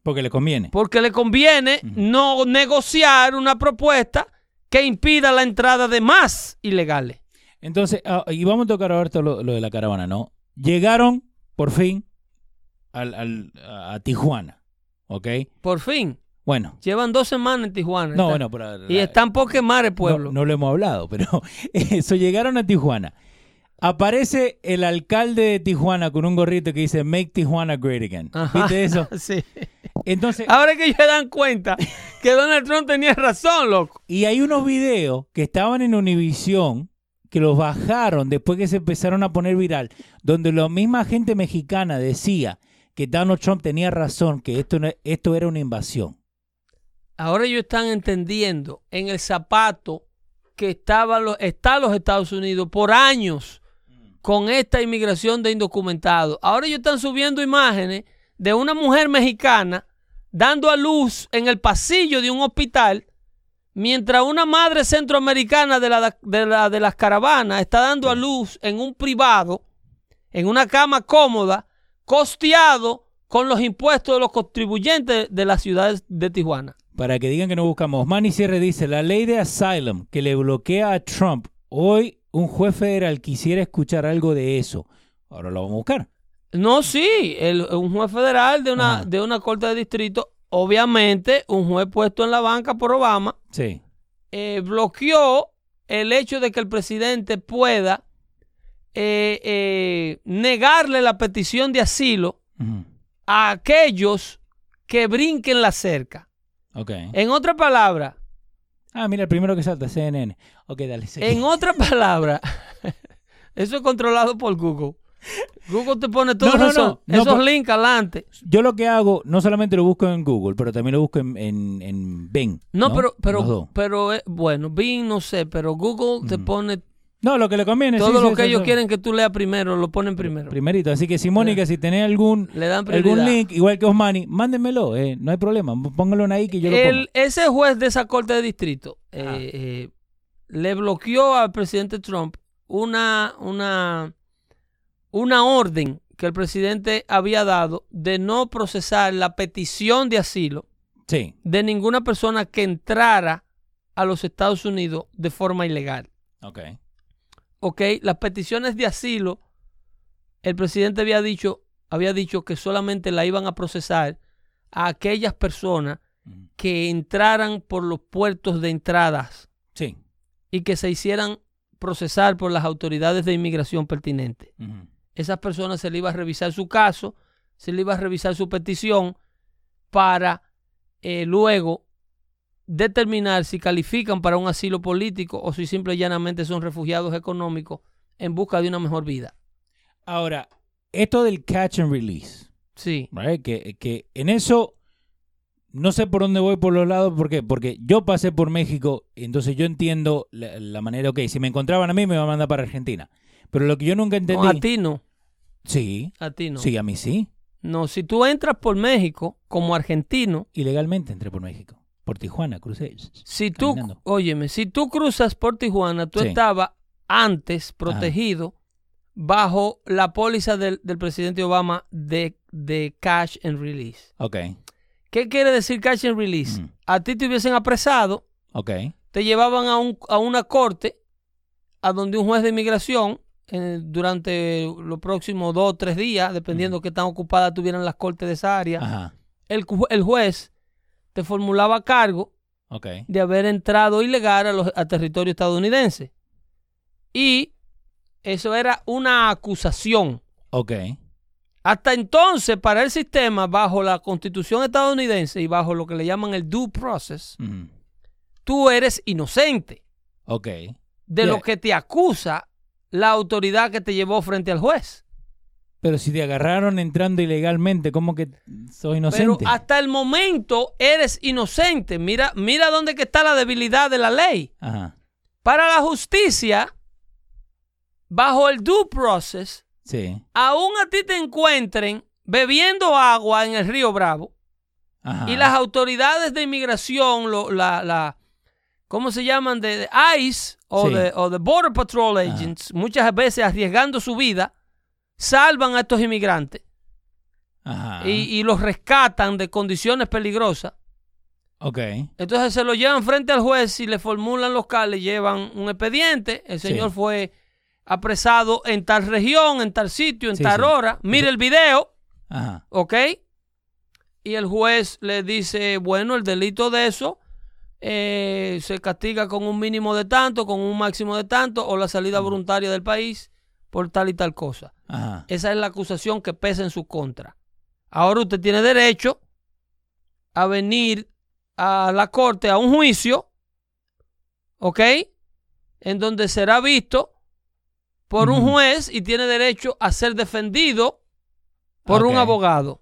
Porque le conviene. porque le conviene no negociar una propuesta que impida la entrada de más ilegales. Entonces, ah, y vamos a tocar ahora esto lo, lo de la caravana, ¿no? Llegaron, por fin, al, al- a Tijuana, ¿ok? Por fin, Bueno, llevan dos semanas en Tijuana. no, bueno, pero... y la- están por quemar el no, pueblo. no lo hemos hablado, pero [laughs] eso, llegaron a Tijuana. Aparece el alcalde de Tijuana con un gorrito que dice Make Tijuana Great Again. Ajá. ¿Viste eso? [laughs] Sí. Entonces, Ahora que ellos se dan cuenta que Donald Trump tenía razón, loco. y hay unos videos que estaban en Univision que los bajaron después que se empezaron a poner viral, donde la misma gente mexicana decía que Donald Trump tenía razón, que esto, no- esto era una invasión. Ahora ellos están entendiendo en el zapato que estaba lo- está los Estados Unidos por años con esta inmigración de indocumentados. Ahora ellos están subiendo imágenes de una mujer mexicana dando a luz en el pasillo de un hospital, mientras una madre centroamericana de, la- de las caravanas está dando a luz en un privado, en una cama cómoda, costeado con los impuestos de los contribuyentes de las ciudades de Tijuana. Para que digan que no buscamos. Manny Sierra dice, la ley de asylum que le bloquea a Trump, hoy un juez federal quisiera escuchar algo de eso. Ahora lo vamos a buscar. No, sí, el- un juez federal de una, Ajá. de una corte de distrito, obviamente un juez puesto en la banca por Obama, Sí. eh, bloqueó el hecho de que el presidente pueda eh, eh, negarle la petición de asilo a aquellos que brinquen la cerca. Ok. En otra palabra, Ah, mira, el primero que salta, CNN. Ok, dale. en otra [laughs] palabra, [laughs] eso es controlado por Google. Google te pone todos No, no, esos, no, esos links adelante. Yo lo que hago, no solamente lo busco en Google, pero también lo busco en, en, en Bing. No, pero, pero, pero, eh, bueno, Bing no sé, pero Google te pone No, lo que le conviene. todo sí, lo sí, que sí, ellos quieren que tú leas primero, lo ponen primero. Primerito. Así que, si Mónica, si tenés algún, Le dan prioridad. algún link, igual que Osmani, mándenmelo. eh, no hay problema. Póngalo ahí que yo lo pongo. Ese juez de esa corte de distrito eh, Ah. eh, le bloqueó al presidente Trump una, una, una orden que el presidente había dado de no procesar la petición de asilo de ninguna persona que entrara a los Estados Unidos de forma ilegal. Ok. ¿Ok? Las peticiones de asilo, el presidente había dicho, había dicho que solamente la iban a procesar a aquellas personas que entraran por los puertos de entradas Sí. y que se hicieran procesar por las autoridades de inmigración pertinentes. Esas personas se le iba a revisar su caso, se le iba a revisar su petición para eh, luego determinar si califican para un asilo político o si simple y llanamente son refugiados económicos en busca de una mejor vida. Ahora, esto del catch and release, Sí. ¿right? Que, que en eso no sé por dónde voy por los lados. ¿Por qué? Porque yo pasé por México, entonces yo entiendo la, la manera, ok, si me encontraban a mí me iban a mandar para Argentina. Pero lo que yo nunca entendí... No, a ti no. Sí, A ti no. sí, a mí sí. No, si tú entras por México como argentino, Ilegalmente entré por México. Por Tijuana, crucé. si tú, Caminando. óyeme, si tú cruzas por Tijuana, tú Sí. estabas antes protegido bajo la póliza del, del presidente Obama de, de cash and release. Ok, ¿Qué quiere decir cash and release? Mm. A ti te hubiesen apresado, ok. te llevaban a, un, a una corte, a donde un juez de inmigración, eh, durante los próximos dos o tres días, dependiendo qué tan ocupadas tuvieran las cortes de esa área, Ajá, el, el juez te formulaba cargo de haber entrado ilegal a, los, a territorio estadounidense. Y eso era una acusación. Ok, Hasta entonces, para el sistema, bajo la constitución estadounidense y bajo lo que le llaman el due process, tú eres inocente ok. de lo que te acusa la autoridad que te llevó frente al juez. Pero si te agarraron entrando ilegalmente, ¿cómo que soy inocente? Pero hasta el momento eres inocente. Mira, mira dónde que está la debilidad de la ley. Ajá, Para la justicia, bajo el due process, sí. aún a ti te encuentren bebiendo agua en el río Bravo Ajá. y las autoridades de inmigración, lo- la, la, ¿cómo se llaman? De, de ICE o, Sí. de, o de Border Patrol Ajá. Agents, muchas veces arriesgando su vida, salvan a estos inmigrantes Ajá. y, y los rescatan de condiciones peligrosas. Ok, Entonces se lo llevan frente al juez y le formulan los cargos, le llevan un expediente. El Sí. señor fue apresado en tal región, en tal sitio, en Sí, tal sí. hora. Mire el video, ajá. ¿ok? Y el juez le dice, bueno, el delito de eso eh, se castiga con un mínimo de tanto, con un máximo de tanto, o la salida voluntaria del país por tal y tal cosa. Ajá. Esa es la acusación que pesa en su contra. Ahora usted tiene derecho a venir a la corte a un juicio, ¿ok? En donde será visto por un juez y tiene derecho a ser defendido por un abogado.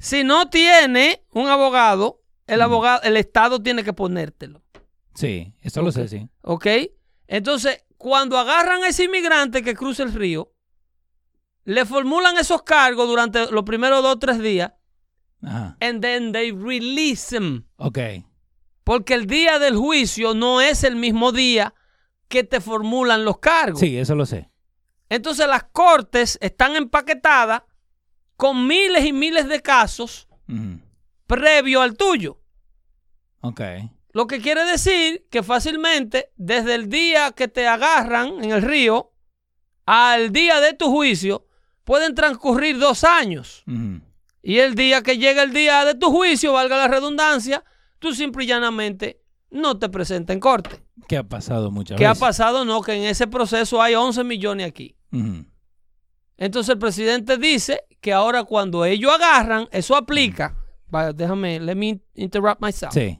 Si no tiene un abogado, el abogado, el Estado tiene que ponértelo. Sí, eso lo sé, sí. ¿Ok? Entonces, cuando agarran a ese inmigrante que cruza el río, le formulan esos cargos durante los primeros dos o tres días, Ajá. and then they release him. Ok. Porque el día del juicio no es el mismo día que te formulan los cargos. Sí, eso lo sé. Entonces, las cortes están empaquetadas con miles y miles de casos Ujú. previo al tuyo. Ok. Lo que quiere decir que fácilmente, desde el día que te agarran en el río al día de tu juicio, pueden transcurrir dos años. Y el día que llega el día de tu juicio, valga la redundancia, tú simple y llanamente no te presentas en corte. ¿Qué ha pasado muchas ¿Qué ha veces? pasado? No, que en ese proceso hay 11 millones aquí. Entonces el presidente dice que ahora cuando ellos agarran, eso aplica. Vaya, déjame, let me interrupt myself. Sí.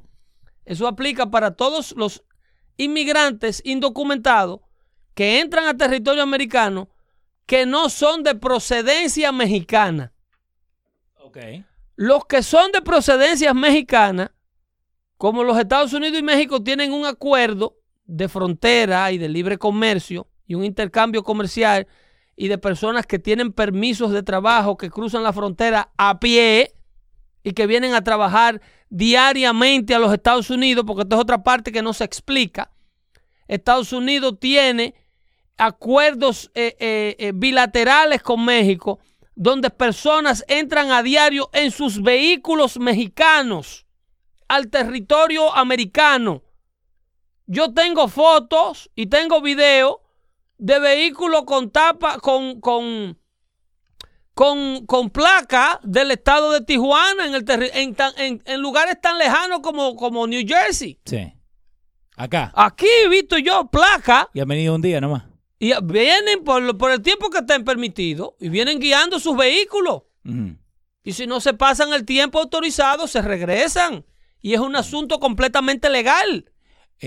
Eso aplica para todos los inmigrantes indocumentados que entran a territorio americano que no son de procedencia mexicana. Ok. Los que son de procedencia mexicana, como los Estados Unidos y México tienen un acuerdo de frontera y de libre comercio y un intercambio comercial y de personas que tienen permisos de trabajo que cruzan la frontera a pie y que vienen a trabajar diariamente a los Estados Unidos, porque esto es otra parte que no se explica. Estados Unidos tiene acuerdos eh, eh, eh, bilaterales con México donde personas entran a diario en sus vehículos mexicanos al territorio americano. Yo tengo fotos y tengo videos de vehículos con tapa, con, con, con, con placa del estado de Tijuana en, el en, tan- en- en lugares tan lejanos como, como New Jersey. Sí. Acá. Aquí he visto yo placa Y ha venido un día nomás. y vienen por, por el tiempo que estén permitidos y vienen guiando sus vehículos. Y si no se pasan el tiempo autorizado, se regresan. Y es un asunto completamente legal.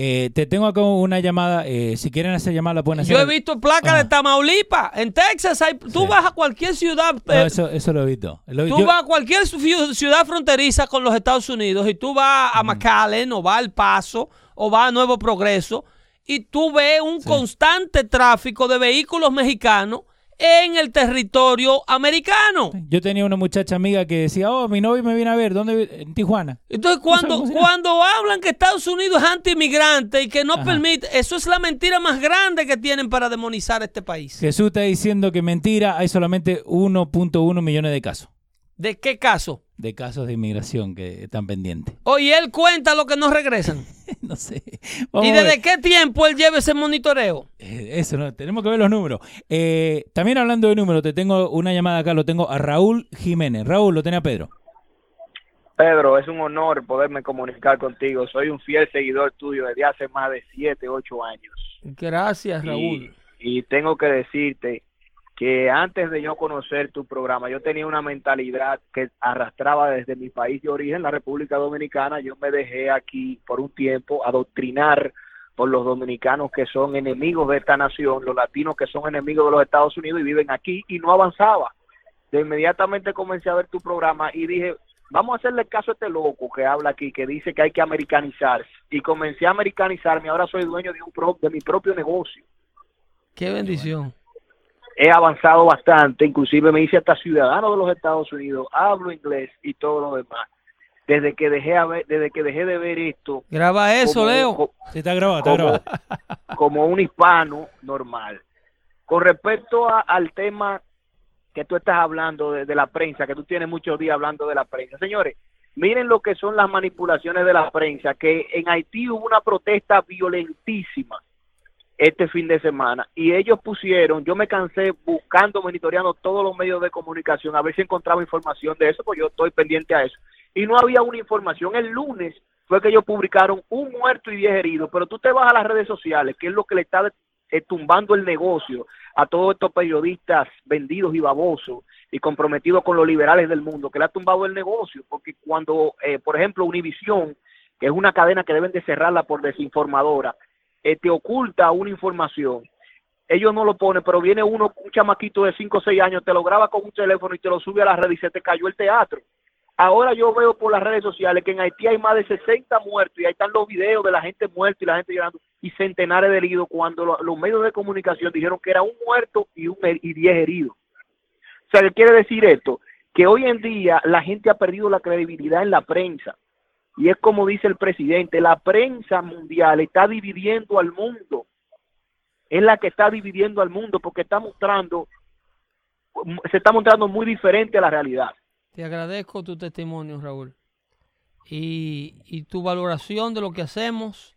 Eh, te tengo acá una llamada. eh, si quieren hacer llamada, la pueden hacer. Yo he visto placas de Ajá. Tamaulipas. En Texas, hay, tú Sí. vas a cualquier ciudad. No, eh, eso, eso lo he visto. Lo- Tú yo- vas a cualquier ciu- ciudad fronteriza con los Estados Unidos y tú vas a McAllen o vas al Paso o vas a Nuevo Progreso y tú ves un Sí. constante tráfico de vehículos mexicanos en el territorio americano. Yo tenía una muchacha amiga que decía, oh, mi novio me viene a ver, ¿dónde? En Tijuana. Entonces, cuando, cuando hablan que Estados Unidos es anti-inmigrante y que no Ajá. permite, eso es la mentira más grande que tienen para demonizar este país. Jesús está diciendo que mentira, hay solamente 1.1 millones de casos. ¿De qué caso? De casos de inmigración que están pendientes. [laughs] Oye, él cuenta lo que no regresan. [laughs] no sé. ¿Y Vamos a desde qué tiempo él lleva ese monitoreo? Eh, Eso no, tenemos que ver los números. Eh, también hablando de números, te tengo una llamada acá, lo tengo a Raúl Jiménez. Raúl, lo tenía Pedro. Pedro, es un honor poderme comunicar contigo. Soy un fiel seguidor tuyo desde hace más de 7, 8 años. Gracias, Raúl. Y, y tengo que decirte que antes de yo conocer tu programa, yo tenía una mentalidad que arrastraba desde mi país de origen, la República Dominicana. Yo me dejé aquí por un tiempo adoctrinar por los dominicanos que son enemigos de esta nación, los latinos que son enemigos de los Estados Unidos y viven aquí y no avanzaba. De inmediatamente comencé a ver tu programa y dije, vamos a hacerle caso a este loco que habla aquí, que dice que hay que americanizarse. Y comencé a americanizarme, ahora soy dueño de, un pro- de mi propio negocio. Qué bendición. He avanzado bastante, inclusive me hice hasta ciudadano de los Estados Unidos, hablo inglés y todo lo demás. Desde que dejé, a ver- desde que dejé de ver esto Graba eso, como- Leo. co- Sí, está grabado, está como, grabado. [laughs] como un hispano normal. Con respecto a- al tema que tú estás hablando de, de la prensa, que tú tienes muchos días hablando de la prensa. Señores, miren lo que son las manipulaciones de la prensa, que en Haití hubo una protesta violentísima este fin de semana y ellos pusieron, yo me cansé buscando, monitoreando todos los medios de comunicación a ver si encontraba información de eso, pues yo estoy pendiente a eso. Y no había una información. El lunes fue que ellos publicaron un muerto y diez heridos, pero tú te vas a las redes sociales, que es lo que le está eh, tumbando el negocio a todos estos periodistas vendidos y babosos y comprometidos con los liberales del mundo, que le ha tumbado el negocio, porque cuando, eh, por ejemplo, Univisión, que es una cadena que deben de cerrarla por desinformadora, eh, te oculta una información, ellos no lo ponen, pero viene uno, un chamaquito de 5 o 6 años, te lo graba con un teléfono y te lo sube a la red y se te cayó el teatro. Ahora yo veo por las redes sociales que en Haití hay más de 60 muertos y ahí están los videos de la gente muerta y la gente llorando y centenares de heridos cuando los medios de comunicación dijeron que era un muerto y, un, y 10 heridos. O sea, ¿qué quiere decir esto? Que hoy en día la gente ha perdido la credibilidad en la prensa. Y es como dice el presidente, la prensa mundial está dividiendo al mundo. Es la que está dividiendo al mundo porque está mostrando, se está mostrando muy diferente a la realidad. Te agradezco tu testimonio, Raúl. Y, y tu valoración de lo que hacemos.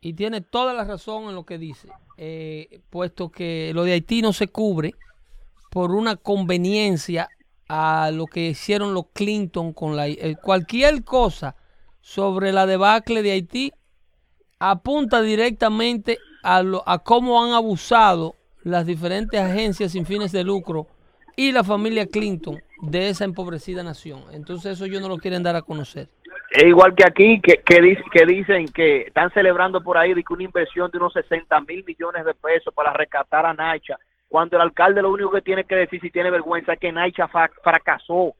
Y tiene toda la razón en lo que dice. Eh, puesto que lo de Haití no se cubre por una conveniencia a lo que hicieron los Clinton con la eh, cualquier cosa sobre la debacle de Haití apunta directamente a, lo, a cómo han abusado las diferentes agencias sin fines de lucro y la familia Clinton de esa empobrecida nación. Entonces eso ellos no lo quieren dar a conocer. Es igual que aquí, que, que, que dicen que están celebrando por ahí de que una inversión de unos 60 mil millones de pesos para rescatar a Naicha cuando el alcalde lo único que tiene que decir si tiene vergüenza es que Naicha fracasó.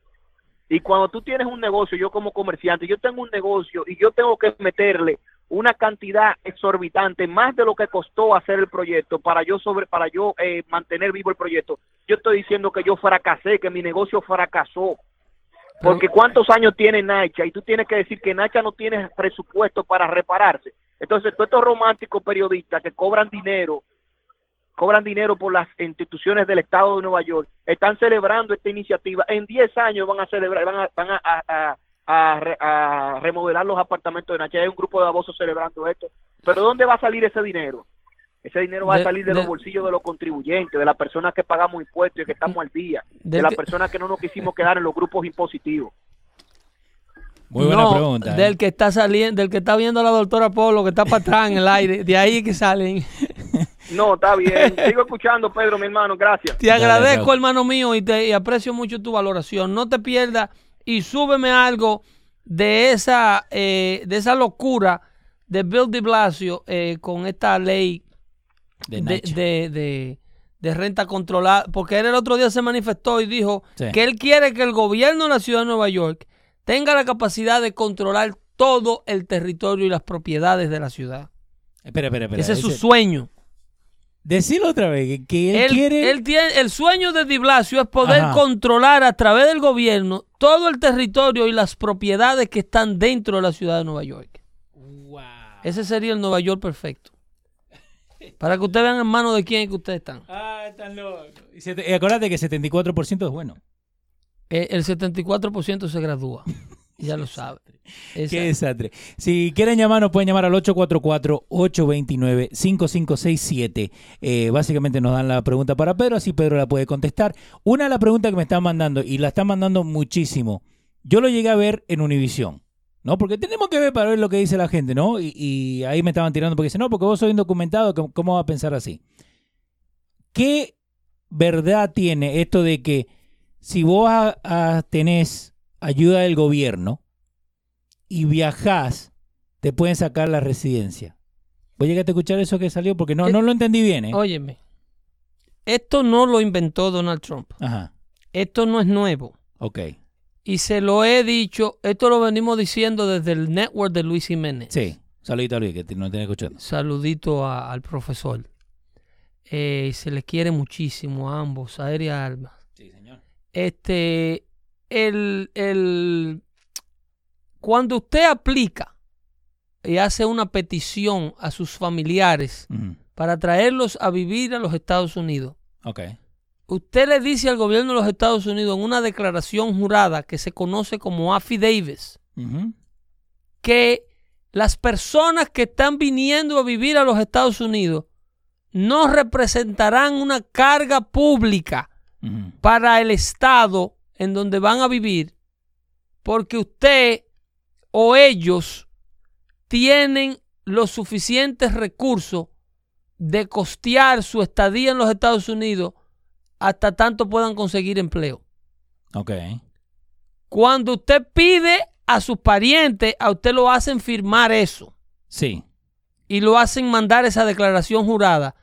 Y cuando tú tienes un negocio, yo como comerciante, yo tengo un negocio y yo tengo que meterle una cantidad exorbitante, más de lo que costó hacer el proyecto para yo sobre para yo eh, mantener vivo el proyecto. Yo estoy diciendo que yo fracasé, que mi negocio fracasó. Porque cuántos años tiene Nacha y tú tienes que decir que Nacha no tiene presupuesto para repararse. Entonces, todos estos románticos periodistas que cobran dinero cobran dinero por las instituciones del Estado de Nueva York, están celebrando esta iniciativa. En 10 años van a celebrar, van a, van a, a, remodelar los apartamentos de Nacha. Hay un grupo de abusos celebrando esto. Pero ¿dónde va a salir ese dinero? Ese dinero va a salir de, los bolsillos de los contribuyentes, de las personas que pagamos impuestos y que estamos al día, de, las personas que no nos quisimos quedar en los grupos impositivos. Muy buena pregunta. Del ¿eh? que está saliendo, del que está viendo a la doctora Polo, que está para atrás en el aire, de ahí que salen. No, está bien. [laughs] Sigo escuchando, Pedro, mi hermano. Gracias. Te agradezco, hermano mío, y te aprecio mucho tu valoración. No te pierdas y súbeme algo de esa, eh, de esa locura de Bill de Blasio eh, con esta ley de, de, de, renta controlada. Porque él el otro día se manifestó y dijo que él quiere que el gobierno de la ciudad de Nueva York tenga la capacidad de controlar todo el territorio y las propiedades de la ciudad. Espera, espera, espera. Ese es su sueño. Decirlo otra vez, que él, quiere... Él tiene, el sueño de Di Blasio es poder controlar a través del gobierno todo el territorio y las propiedades que están dentro de la ciudad de Nueva York. Wow. Ese sería el Nueva York perfecto. Para que ustedes vean en manos de quién es que ustedes están. Ah, están locos. Y, acuérdate que 74% es bueno. Eh, el 74% se gradúa. [laughs] Ya lo sabe. Qué desastre. Si quieren llamarnos, pueden llamar al 844-829-5567. Eh, básicamente nos dan la pregunta para Pedro, así Pedro la puede contestar. Una de las preguntas que me están mandando, y la están mandando muchísimo, yo lo llegué a ver en Univisión. ¿no? Porque tenemos que ver para ver lo que dice la gente, ¿no? Y, ahí me estaban tirando porque dicen, no, porque vos sois indocumentado, ¿cómo va a pensar así? ¿Qué verdad tiene esto de que si vos tenés ayuda del gobierno y viajás, te pueden sacar la residencia. Voy a llegar a escuchar eso que salió porque no, eh, no lo entendí bien. ¿eh? Óyeme, esto no lo inventó Donald Trump. Ajá. Esto no es nuevo. Ok. Y se lo he dicho, esto lo venimos diciendo desde el network de Luis Jiménez. Sí, saludito a Luis, que no tiene escuchando. Saludito al profesor. Eh, se les quiere muchísimo a ambos, a él y a Alma. Sí, señor. Este, el, el, cuando usted aplica y hace una petición a sus familiares para traerlos a vivir a los Estados Unidos, okay. usted le dice al gobierno de los Estados Unidos en una declaración jurada que se conoce como affidavits que las personas que están viniendo a vivir a los Estados Unidos no representarán una carga pública para el Estado en donde van a vivir porque usted o ellos tienen los suficientes recursos de costear su estadía en los Estados Unidos hasta tanto puedan conseguir empleo. Ok. Cuando usted pide a sus parientes, a usted lo hacen firmar eso Sí. y lo hacen mandar esa declaración jurada,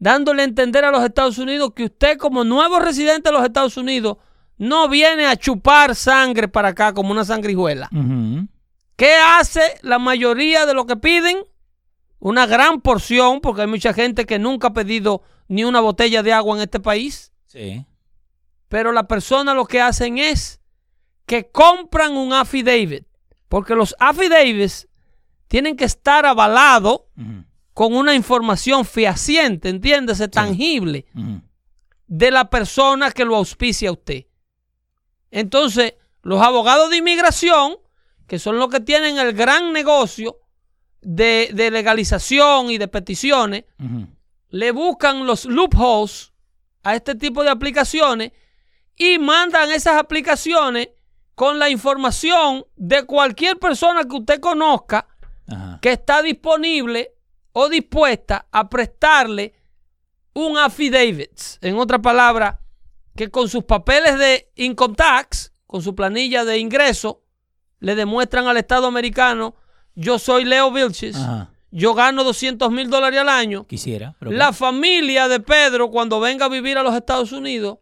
dándole a entender a los Estados Unidos que usted como nuevo residente de los Estados Unidos no viene a chupar sangre para acá como una sangrijuela. ¿Qué hace la mayoría de lo que piden? Una gran porción, porque hay mucha gente que nunca ha pedido ni una botella de agua en este país, Sí. pero las personas lo que hacen es que compran un affidavit, porque los affidavits tienen que estar avalados con una información fehaciente, entiéndese, tangible de la persona que lo auspicia a usted. Entonces, los abogados de inmigración, que son los que tienen el gran negocio de, de legalización y de peticiones, le buscan los loopholes a este tipo de aplicaciones y mandan esas aplicaciones con la información de cualquier persona que usted conozca Ajá. que está disponible o dispuesta a prestarle un affidavit. En otra palabra, que con sus papeles de income tax, con su planilla de ingreso, le demuestran al Estado americano, yo soy Leo Vilches, Ajá. yo gano 200 mil dólares al año. Quisiera. pero La familia de Pedro, cuando venga a vivir a los Estados Unidos,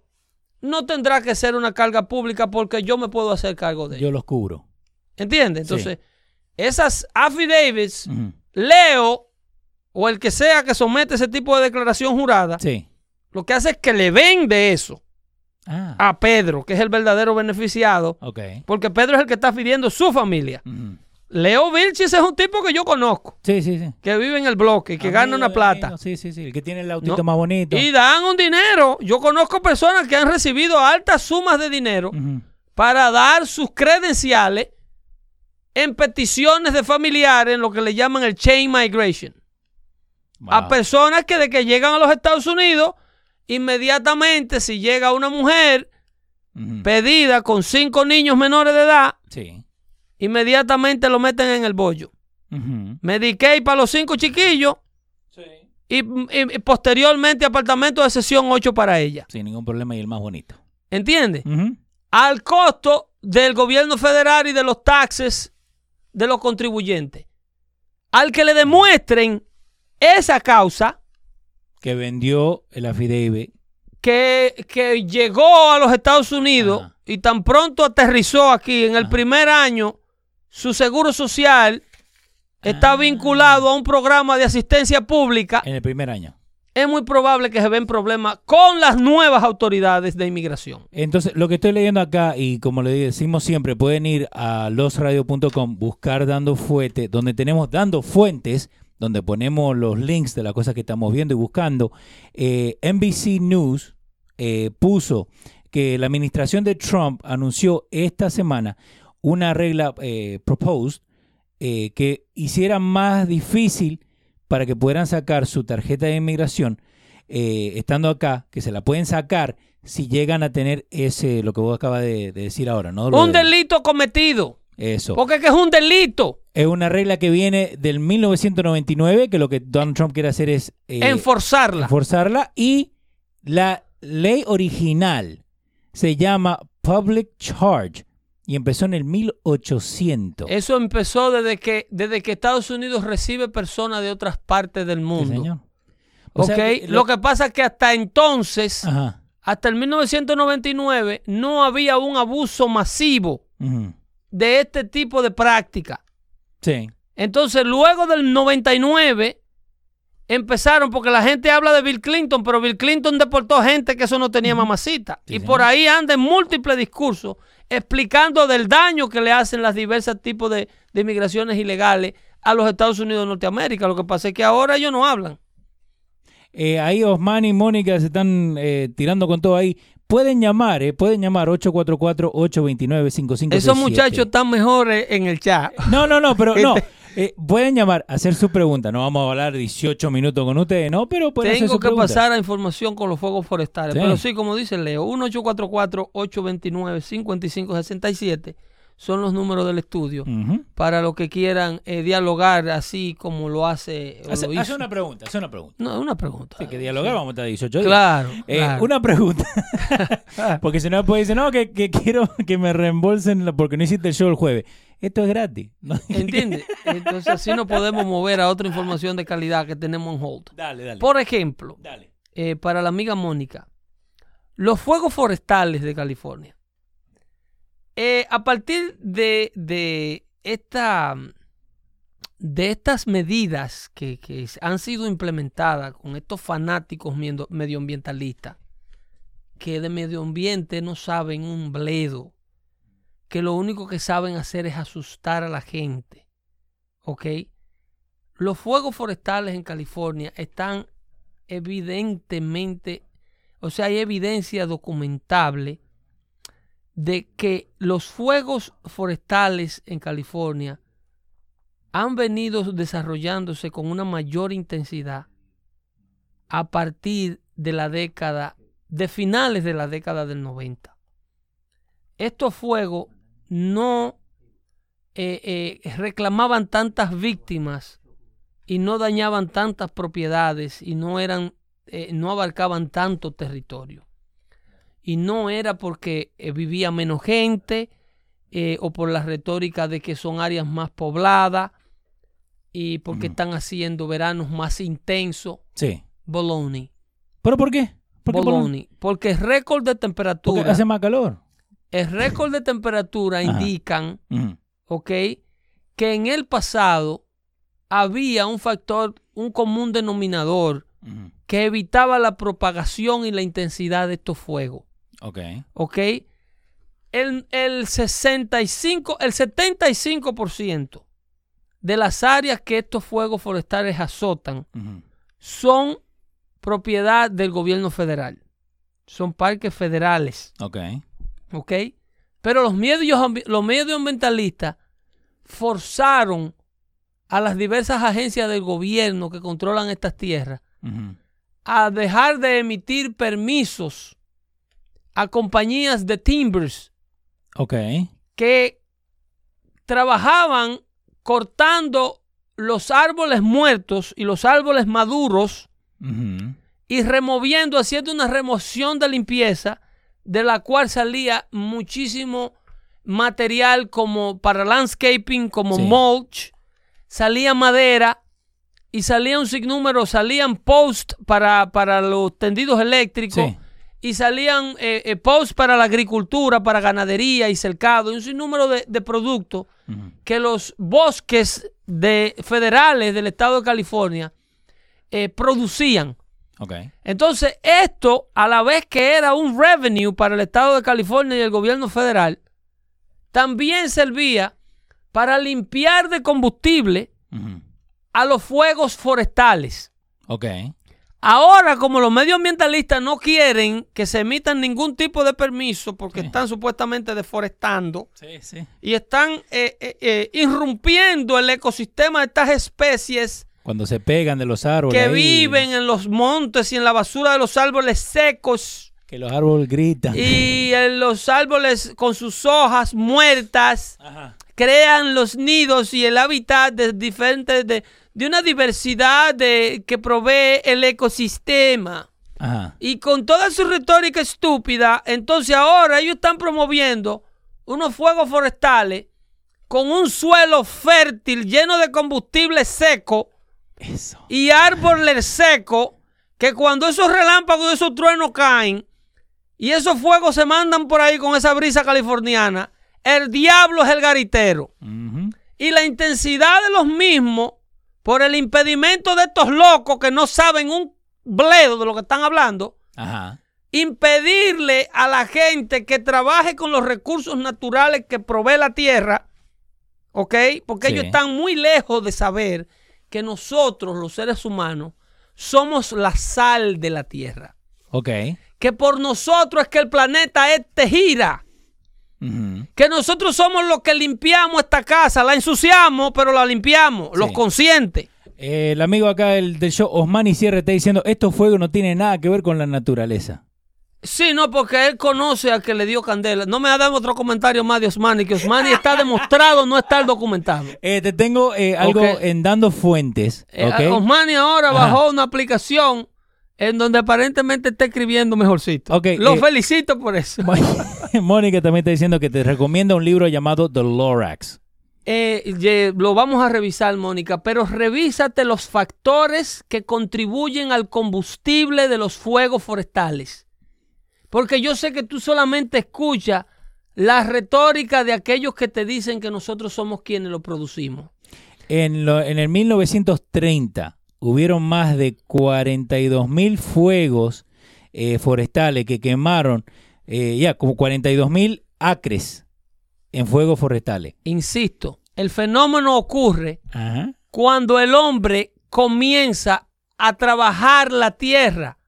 no tendrá que ser una carga pública porque yo me puedo hacer cargo de ello. yo los cubro. ¿Entiendes? Entonces, esas affidavits, Ujú. Leo o el que sea que somete ese tipo de declaración jurada, Sí. lo que hace es que le vende eso Ah. a Pedro, que es el verdadero beneficiado, Ok. porque Pedro es el que está pidiendo su familia. Ujú. Leo Vilchis es un tipo que yo conozco, Sí, sí, sí. que vive en el bloque y que gana Amigo una plata. amigo, Sí, sí, sí. El que tiene el autito No. más bonito. Y dan un dinero. Yo conozco personas que han recibido altas sumas de dinero para dar sus credenciales en peticiones de familiares, en lo que le llaman el chain migration. A personas que de que llegan a los Estados Unidos, inmediatamente si llega una mujer pedida con cinco niños menores de edad, Sí. inmediatamente lo meten en el bollo. Ujú. Medicaid para los cinco chiquillos y, y- y posteriormente apartamento de sesión 8 para ella. Sin ningún problema y el más bonito. ¿Entiendes? Al costo del gobierno federal y de los taxes de los contribuyentes. Al que le demuestren esa causa, Que vendió el affidavit. que, que llegó a los Estados Unidos Ajá. y tan pronto aterrizó aquí en el Ajá. primer año, su seguro social está Ah. vinculado a un programa de asistencia pública, En el primer año. es muy probable que se ven problemas con las nuevas autoridades de inmigración. Entonces, lo que estoy leyendo acá, y como le decimos siempre, pueden ir a losradio.com, buscar Dando Fuente, donde tenemos Dando Fuentes, donde ponemos los links de las cosas que estamos viendo y buscando. Eh, NBC News eh, puso que la administración de Trump anunció esta semana una regla eh, proposed eh, que hiciera más difícil para que pudieran sacar su tarjeta de inmigración eh, estando acá, que se la pueden sacar si llegan a tener ese, lo que vos acabas de, de decir ahora, ¿no? Lo Un de- delito cometido, Eso. porque es que es un delito. Es una regla que viene del 1999, que lo que Donald Trump quiere hacer es eh, enforzarla. enforzarla. Y la ley original se llama Public Charge y empezó en el 1800. Eso empezó desde que, desde que Estados Unidos recibe personas de otras partes del Sí, mundo. señor. Sea que lo... que pasa es que hasta entonces, Ajá. hasta el 1999, no había un abuso masivo. De este tipo de práctica. Sí. Entonces, luego del 99, empezaron, porque la gente habla de Bill Clinton, pero Bill Clinton deportó gente que eso no tenía mamacita. Sí, y señor. por ahí anda en múltiples discursos explicando del daño que le hacen las diversas tipos de, de inmigraciones ilegales a los Estados Unidos de Norteamérica. Lo que pasa es que ahora ellos no hablan. Eh, ahí Osman y Mónica se están eh, tirando con todo ahí. Pueden llamar, eh, pueden llamar 844-829-5567. Esos muchachos están mejores en el chat. No, no, no, pero no. Eh, pueden llamar, hacer su pregunta. No vamos a hablar 18 minutos con ustedes, ¿no? Pero pueden hacer Tengo su que pregunta. pasar a información con los fuegos forestales. Sí. Pero sí, como dice Leo, 1844-829-5567 son los números del estudio. Para los que quieran eh, dialogar así como lo hace. o Hace, lo hace una pregunta, hace una pregunta. No, una pregunta. Sí, que dialogar vamos a estar 18 días. Claro. Eh, claro. Una pregunta. [laughs] porque si no después dice, no, que, que quiero que me reembolsen porque no hiciste el show el jueves. Esto es gratis. [laughs] ¿no? ¿Entiendes? Entonces así nos podemos mover a otra información de calidad que tenemos en hold. dale, dale. Por ejemplo, Dale. eh, para la amiga Mónica, los fuegos forestales de California. Eh, a partir de, de esta de estas medidas que, que han sido implementadas con estos fanáticos medioambientalistas que de medio ambiente no saben un bledo, que lo único que saben hacer es asustar a la gente, ¿ok? Los fuegos forestales en California están evidentemente, o sea, hay evidencia documentable de que los fuegos forestales en California han venido desarrollándose con una mayor intensidad a partir de la década, de finales de la década del 90. Estos fuegos no eh, eh, reclamaban tantas víctimas y no dañaban tantas propiedades y no eran eh, no abarcaban tanto territorio y no era porque eh, vivía menos gente eh, o por la retórica de que son áreas más pobladas y porque están haciendo veranos más intensos Sí. baloney ¿Pero por qué? ¿Por qué por- baloney porque el récord de Porque temperatura hace más calor. el récord de temperatura indican. ¿ok? Que en el pasado había un factor, un común denominador que evitaba la propagación y la intensidad de estos fuegos, Ok. ¿ok? El, el 65, el 75% de las áreas que estos fuegos forestales azotan son propiedad del gobierno federal. Son parques federales. Ok. ¿ok? Pero los medios, los medioambientalistas forzaron a las diversas agencias del gobierno que controlan estas tierras a dejar de emitir permisos a compañías de timbers Ok. que trabajaban cortando los árboles muertos y los árboles maduros y removiendo, haciendo una remoción de limpieza de la cual salía muchísimo material como para landscaping, como Sí. mulch, salía madera y salía un sinnúmero, salían posts para, para los tendidos eléctricos Sí. Y salían eh, eh, posts para la agricultura, para ganadería y cercado y un sinnúmero de, de productos que los bosques de, federales del estado de California eh, producían. Ok. Entonces, esto, a la vez que era un revenue para el estado de California y el gobierno federal, también servía para limpiar de combustible a los fuegos forestales. Ok. Ahora, como los medioambientalistas no quieren que se emitan ningún tipo de permiso porque Sí. están supuestamente deforestando Sí, sí. y están eh, eh, eh, irrumpiendo el ecosistema de estas especies Cuando se pegan de los árboles. que ahí, viven en los montes y en la basura de los árboles secos Que los árboles gritan. y en los árboles con sus hojas muertas Ajá. crean los nidos y el hábitat de diferentes de, de una diversidad de, que provee el ecosistema. Ajá. Y con toda su retórica estúpida, entonces ahora ellos están promoviendo unos fuegos forestales con un suelo fértil lleno de combustible seco Eso. y árboles secos que cuando esos relámpagos y esos truenos caen y esos fuegos se mandan por ahí con esa brisa californiana, el diablo es el garitero. Y la intensidad de los mismos, por el impedimento de estos locos que no saben un bledo de lo que están hablando, Ajá. impedirle a la gente que trabaje con los recursos naturales que provee la tierra, ¿ok? Porque Sí. ellos están muy lejos de saber que nosotros, los seres humanos, somos la sal de la tierra. Ok. Que por nosotros es que el planeta este gira. Que nosotros somos los que limpiamos esta casa. La ensuciamos, pero la limpiamos. Los conscientes. Eh, el amigo acá el del show, Osmani Sierra, está diciendo, estos fuegos no tienen nada que ver con la naturaleza. Sí, no, porque él conoce al que le dio candela. No me ha dado otro comentario más de Osmani, que Osmani [laughs] está demostrado no estar documentado. Eh, te tengo eh, algo en dando fuentes. Eh. Osmani ahora Ajá. bajó una aplicación en donde aparentemente está escribiendo mejorcito. Ok, Lo eh, felicito por eso. [laughs] Mónica también está diciendo que te recomienda un libro llamado The Lorax. Eh, ye- lo vamos a revisar, Mónica, pero revísate los factores que contribuyen al combustible de los fuegos forestales. Porque yo sé que tú solamente escuchas la retórica de aquellos que te dicen que nosotros somos quienes lo producimos. En, lo- en el 1930 hubieron más de 42 mil fuegos eh, forestales que quemaron, eh, ya, como 42 mil acres en fuegos forestales. Insisto, el fenómeno ocurre Ajá. cuando el hombre comienza a trabajar la tierra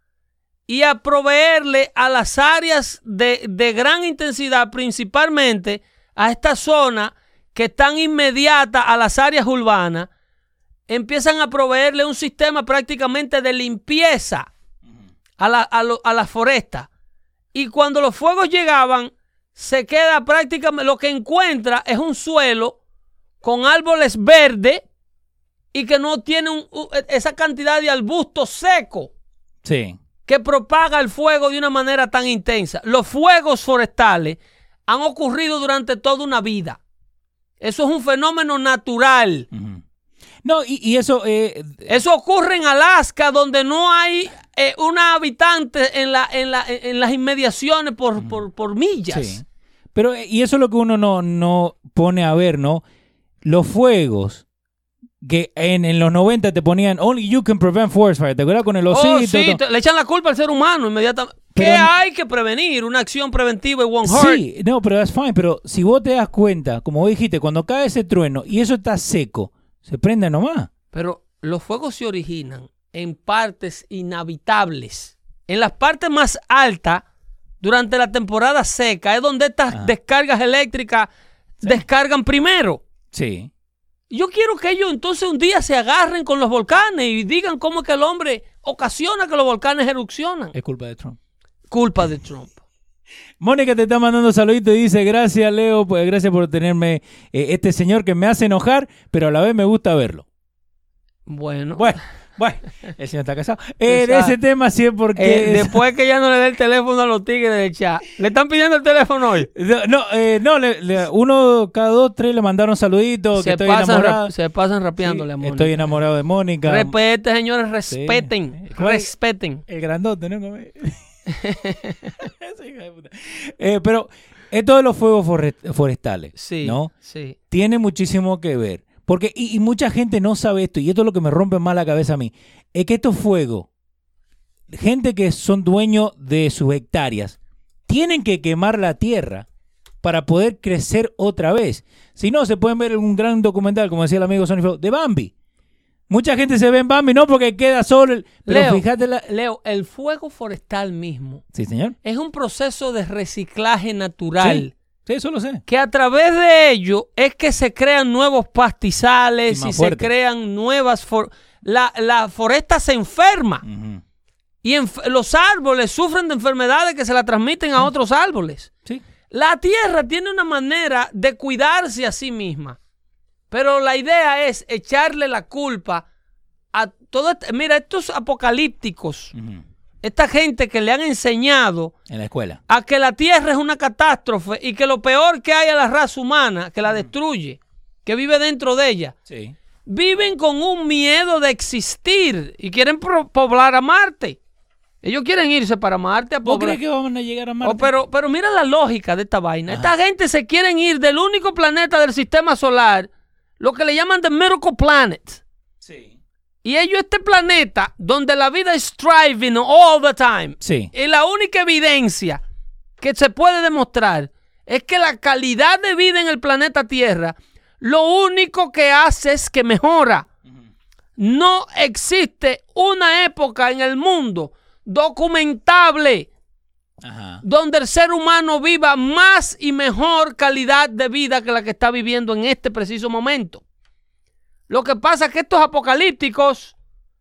y a proveerle a las áreas de, de gran intensidad, principalmente a esta zona que están inmediata a las áreas urbanas, empiezan a proveerle un sistema prácticamente de limpieza a la, a lo- a la foresta. Y cuando los fuegos llegaban, se queda prácticamente, lo que encuentra es un suelo con árboles verdes y que no tiene un- u- esa cantidad de arbusto seco Sí. que propaga el fuego de una manera tan intensa. Los fuegos forestales han ocurrido durante toda una vida. Eso es un fenómeno natural. No, y, y eso, eh, Eso ocurre en Alaska, donde no hay eh, una habitante en, la, en, la- en las inmediaciones por, por, por millas. Sí. Pero, eh, y eso es lo que uno no, no pone a ver, ¿no? Los fuegos que en, en los 90 te ponían Only you can prevent forest fire. ¿Te acuerdas con el osito? Oh, sí, te- le echan la culpa al ser humano inmediatamente. ¿Qué hay que prevenir? Una acción preventiva y one heart. Sí, no, pero that's fine. Pero si vos te das cuenta, como vos dijiste, cuando cae ese trueno y eso está seco, se prende nomás. Pero los fuegos se originan en partes inhabitables. En las partes más altas, durante la temporada seca, es donde estas Ajá. descargas eléctricas descargan primero. Sí. Yo quiero que ellos entonces un día se agarren con los volcanes y digan cómo es que el hombre ocasiona que los volcanes erupcionan. Es culpa de Trump. Culpa de Trump. Mónica te está mandando saluditos y dice, gracias Leo, pues gracias por tenerme eh, este señor que me hace enojar, pero a la vez me gusta verlo. Bueno, Bueno, bueno, el señor está casado. Eh, de ese tema sí es porque... eh, es- después que ya no le dé el teléfono a los tigres del chat, le están pidiendo el teléfono hoy. No, eh, no, le- le- uno, cada dos, tres le mandaron saluditos, que Se estoy pasan, enamorado. se pasan Sí, rapeándole a Mónica. estoy enamorado de Mónica. Respeten, señores, respeten. Sí. ¿Cuál- Respeten. El grandote, ¿no? [laughs] Eh, pero esto de los fuegos forestales, Sí. ¿no? Sí. Tiene muchísimo que ver. Porque, y, y mucha gente no sabe esto, y esto es lo que me rompe más la cabeza a mí, es que estos fuegos, gente que son dueños de sus hectáreas, tienen que quemar la tierra para poder crecer otra vez. Si no, se pueden ver en un gran documental, como decía el amigo Sonny Flow, de Bambi. Mucha gente se ve en Bambi, no porque queda solo. el- Pero Leo, fíjate la... Leo, el fuego forestal mismo Sí, señor. es un proceso de reciclaje natural. Sí, eso lo sé. Que a través de ello es que se crean nuevos pastizales Y se crean nuevas... for- la, la foresta se enferma y los árboles sufren de enfermedades que se la transmiten a otros árboles. Sí. La tierra tiene una manera de cuidarse a sí misma. Pero la idea es echarle la culpa a todo. este- Mira, estos apocalípticos, esta gente que le han enseñado En la escuela. a que la tierra es una catástrofe y que lo peor que hay a la raza humana, que la destruye, que vive dentro de ella, Sí. viven con un miedo de existir y quieren poblar a Marte. Ellos quieren irse para Marte a ¿Vos poblar. crees que vamos a llegar a Marte? Oh, pero, pero mira la lógica de esta vaina. Ajá. Esta gente se quieren ir del único planeta del sistema solar, lo que le llaman the Miracle Planet. Sí. Y ellos, este planeta, donde la vida es thriving all the time, Sí. y la única evidencia que se puede demostrar es que la calidad de vida en el planeta Tierra, lo único que hace es que mejora. No existe una época en el mundo documentable Ajá. donde el ser humano viva más y mejor calidad de vida que la que está viviendo en este preciso momento. Lo que pasa es que estos apocalípticos,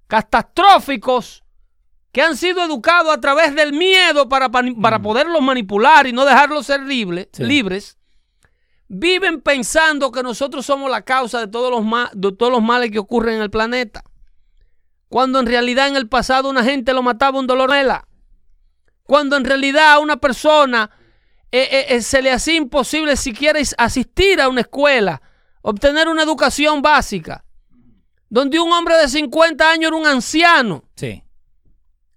catastróficos, que han sido educados a través del miedo para, para poderlos manipular y no dejarlos ser libre- Sí. libres, viven pensando que nosotros somos la causa de todos, los ma- de todos los males que ocurren en el planeta. Cuando en realidad en el pasado una gente lo mataba un dolor de. Cuando en realidad a una persona eh, eh, eh, se le hacía imposible siquiera is- asistir a una escuela, obtener una educación básica, donde un hombre de 50 años era un anciano. Sí.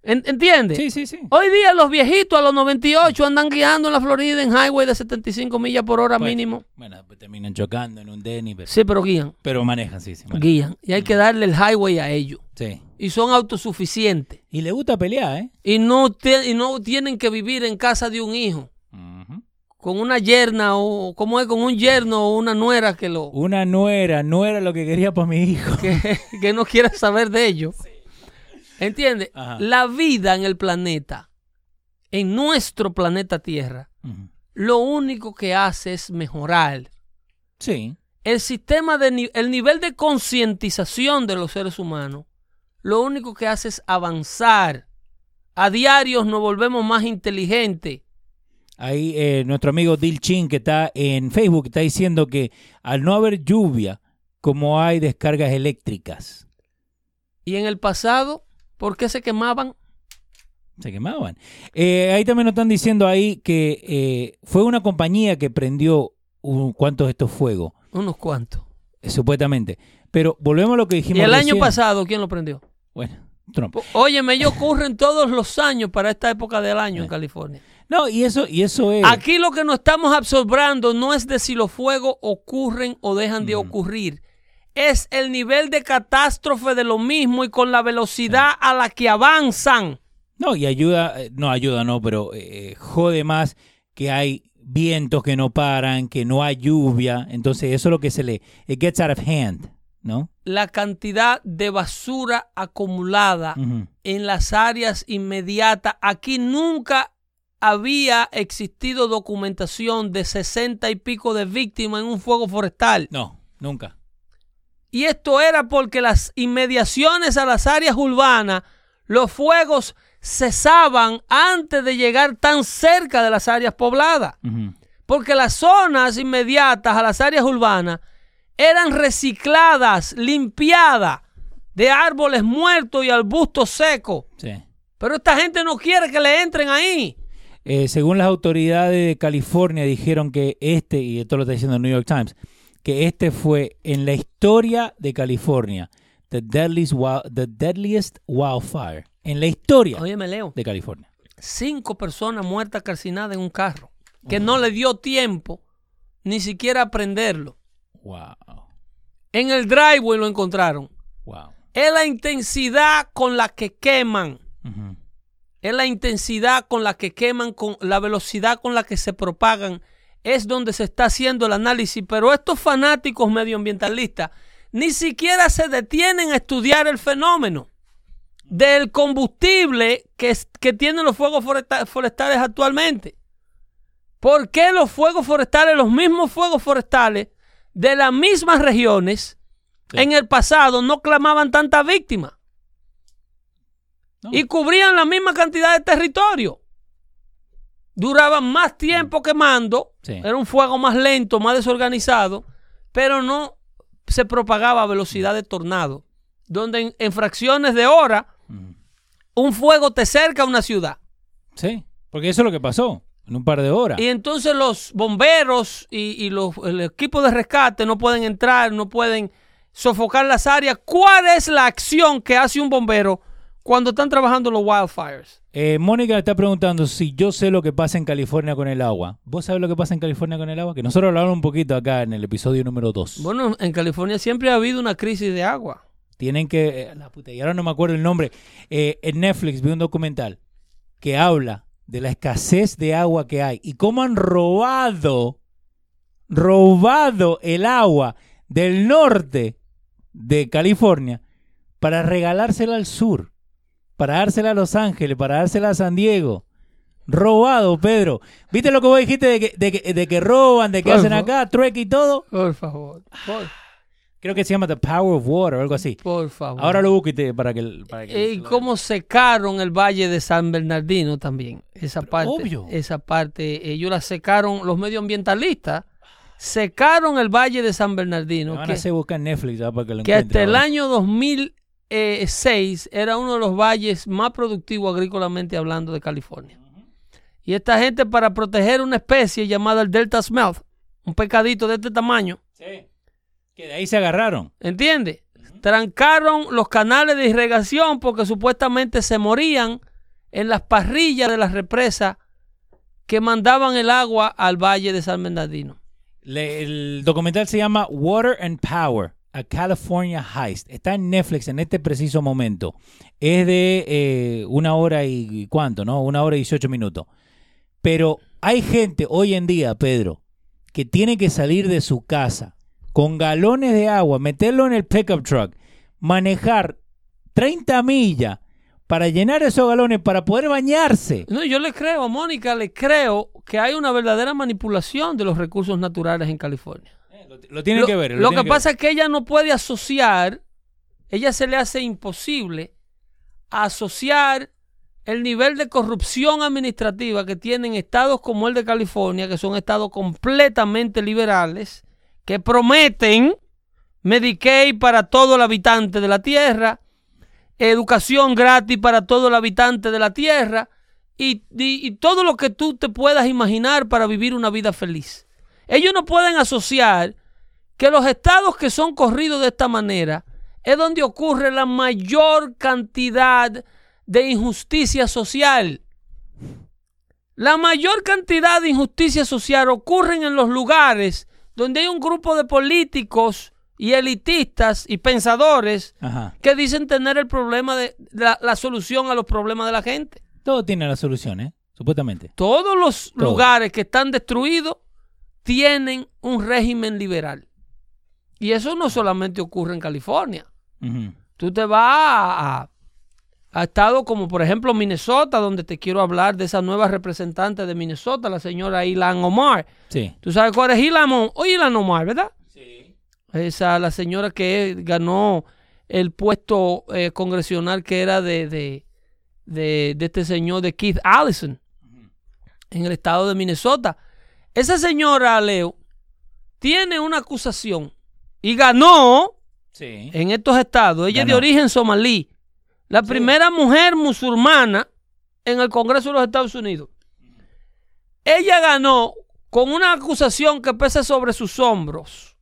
¿En- ¿Entiendes? Sí, sí, sí. Hoy día los viejitos a los 98 andan guiando en la Florida en highway de 75 millas por hora Bueno, mínimo. Bueno, pues terminan chocando en un Denny, pero, Sí, pero guían, pero manejan, sí, sí. manejan. guían. Y hay que darle el highway a ellos. Sí. Y son autosuficientes. Y le gusta pelear, ¿eh? Y no, te- y no tienen que vivir en casa de un hijo. Con una yerna o como es con un yerno o una nuera que lo Una nuera, no era lo que quería para mi hijo. [laughs] que, que no quiera saber de ello. ¿Entiendes? La vida en el planeta, en nuestro planeta Tierra, lo único que hace es mejorar. Sí. El sistema de ni- el nivel de concientización de los seres humanos, lo único que hace es avanzar. A diarios nos volvemos más inteligentes. Ahí eh, nuestro amigo Dil Chin, que está en Facebook, está diciendo que al no haber lluvia, como hay descargas eléctricas, Y en el pasado, ¿por qué se quemaban? se quemaban. Eh, ahí también nos están diciendo ahí que eh, fue una compañía que prendió un, cuantos de estos fuegos, Unos cuantos. eh, supuestamente. Pero volvemos a lo que dijimos Y el año pasado, ¿quién lo prendió? Bueno, Trump. Óyeme, ellos ocurren todos los años para esta época del año en Sí. California. No, y eso, y eso es. Aquí lo que nos estamos absorbiendo no es de si los fuegos ocurren o dejan de Mm. ocurrir. Es el nivel de catástrofe de lo mismo y con la velocidad a la que avanzan. No, y ayuda, eh, no ayuda, no, pero eh, jode más que hay vientos que no paran, que no hay lluvia. Entonces, eso es lo que se le. It gets out of hand, ¿no? La cantidad de basura acumulada en las áreas inmediatas. Aquí nunca había existido documentación de sesenta y pico de víctimas en un fuego forestal. No, nunca. Y esto era porque las inmediaciones a las áreas urbanas, los fuegos cesaban antes de llegar tan cerca de las áreas pobladas. Porque las zonas inmediatas a las áreas urbanas eran recicladas, limpiadas de árboles muertos y arbustos secos. Sí. Pero esta gente no quiere que le entren ahí. Eh, según las autoridades de California, dijeron que este, y esto lo está diciendo el New York Times, que este fue en la historia de California, the deadliest, wild- the deadliest wildfire. En la historia Oye, me leo. de California. Cinco personas muertas calcinadas en un carro. Que no le dio tiempo ni siquiera a prenderlo. Wow. En el driveway lo encontraron. Wow. Es la intensidad con la que queman. Es la intensidad con la que queman, con la velocidad con la que se propagan. Es donde se está haciendo el análisis. Pero estos fanáticos medioambientalistas ni siquiera se detienen a estudiar el fenómeno del combustible que, que tienen los fuegos foresta- forestales actualmente. ¿Por qué los fuegos forestales, los mismos fuegos forestales de las mismas regiones, Sí. en el pasado no clamaban tantas víctimas? No. y cubrían la misma cantidad de territorio. Duraban más tiempo quemando, Sí. era un fuego más lento, más desorganizado, pero no se propagaba a velocidad de tornado, donde en, en fracciones de hora Ujú. un fuego te cerca a una ciudad. Sí, porque eso es lo que pasó en un par de horas. Y entonces los bomberos y, y los, el equipo de rescate no pueden entrar, no pueden sofocar las áreas. ¿Cuál es la acción que hace un bombero cuando están trabajando los wildfires? Eh, Mónica está preguntando si yo sé lo que pasa en California con el agua. ¿Vos sabés lo que pasa en California con el agua? Que nosotros hablamos un poquito acá en el episodio número 2. Bueno, en California siempre ha habido una crisis de agua. Tienen que... eh, la puta, y ahora no me acuerdo el nombre. Eh, en Netflix vi un documental que habla de la escasez de agua que hay y cómo han robado, robado el agua del norte de California para regalársela al sur, para dársela a Los Ángeles, para dársela a San Diego. Robado, Pedro. ¿Viste lo que vos dijiste de que, de que, roban, de que hacen acá, trueque y todo? Por favor. Creo que se llama The Power of Water o algo así. Por favor. Ahora lo busco para que... Para que eh, y cómo secaron el Valle de San Bernardino también. Esa parte. Obvio. Esa parte. Eh, ellos la secaron los medioambientalistas secaron el Valle de San Bernardino. Me van que, a buscar Netflix para que lo Que hasta el año 2000 eh, era uno de los valles más productivos agrícolamente hablando de California. Y esta gente para proteger una especie llamada el Delta Smelt, un pescadito de este tamaño. Que de ahí se agarraron. ¿Entiendes? trancaron los canales de irrigación porque supuestamente se morían en las parrillas de las represas que mandaban el agua al valle de San Bernardino. El documental se llama Water and Power. California Heist. Está en Netflix en este preciso momento. Es de eh, una hora y cuánto, ¿no? Una hora y 18 minutos. Pero hay gente hoy en día, Pedro, que tiene que salir de su casa con galones de agua, meterlo en el pickup truck, manejar 30 millas para llenar esos galones para poder bañarse. No, yo le creo Mónica, le creo que hay una verdadera manipulación de los recursos naturales en California. Lo, lo, que ver. lo que pasa es que ella no puede asociar, ella se le hace imposible asociar el nivel de corrupción administrativa que tienen estados como el de California, que son estados completamente liberales, que prometen Medicaid para todo el habitante de la tierra, educación gratis para todo el habitante de la tierra y, y- y todo lo que tú te puedas imaginar para vivir una vida feliz. Ellos no pueden asociar que los estados que son corridos de esta manera es donde ocurre la mayor cantidad de injusticia social. La mayor cantidad de injusticia social ocurren en los lugares donde hay un grupo de políticos y elitistas y pensadores Ajá. que dicen tener el problema de la, la solución a los problemas de la gente. Todo tiene la solución, ¿eh? Supuestamente. Todos los Todo. lugares que están destruidos tienen un régimen liberal. Y eso no solamente ocurre en California. Tú te vas a, estados como por ejemplo Minnesota, donde te quiero hablar de esa nueva representante de Minnesota, la señora Ilan Omar. Sí. ¿Tú sabes cuál es Ilan, O- o Ilan Omar, verdad? Sí. Esa, la señora que ganó el puesto eh, congresional que era de, de, de- de este señor, de Keith Allison, en el estado de Minnesota. Esa señora, Leo, tiene una acusación y ganó Sí. en estos estados. Ella es de origen somalí. La primera mujer musulmana en el Congreso de los Estados Unidos. Ella ganó con una acusación que pesa sobre sus hombros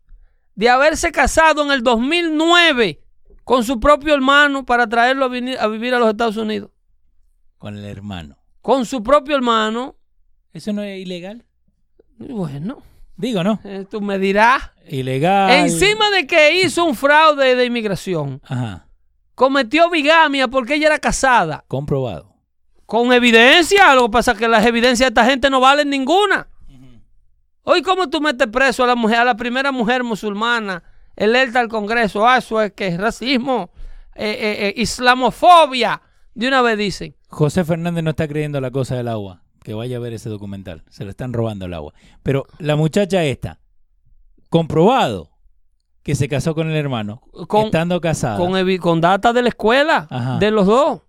de haberse casado en el 2009 con su propio hermano para traerlo a, venir- a vivir a los Estados Unidos. Con el hermano. Con su propio hermano. ¿Eso no es ilegal? Bueno, Digo, ¿no? eh, tú me dirás. Ilegal. Encima de que hizo un fraude de inmigración, Ajá. cometió bigamia porque ella era casada. Comprobado. Con evidencia, lo que pasa es que las evidencias de esta gente no valen ninguna. Hoy, ¿cómo tú metes preso a la mujer, a la primera mujer musulmana, electa al Congreso? Ah, eso es que es racismo, eh, eh, eh, islamofobia. De una vez dicen. José Fernández no está creyendo la cosa del agua. Que vaya a ver ese documental. Se le están robando el agua. Pero la muchacha esta, comprobado que se casó con el hermano, Con- estando casada. Con, con data de la escuela, Ajá. de los dos.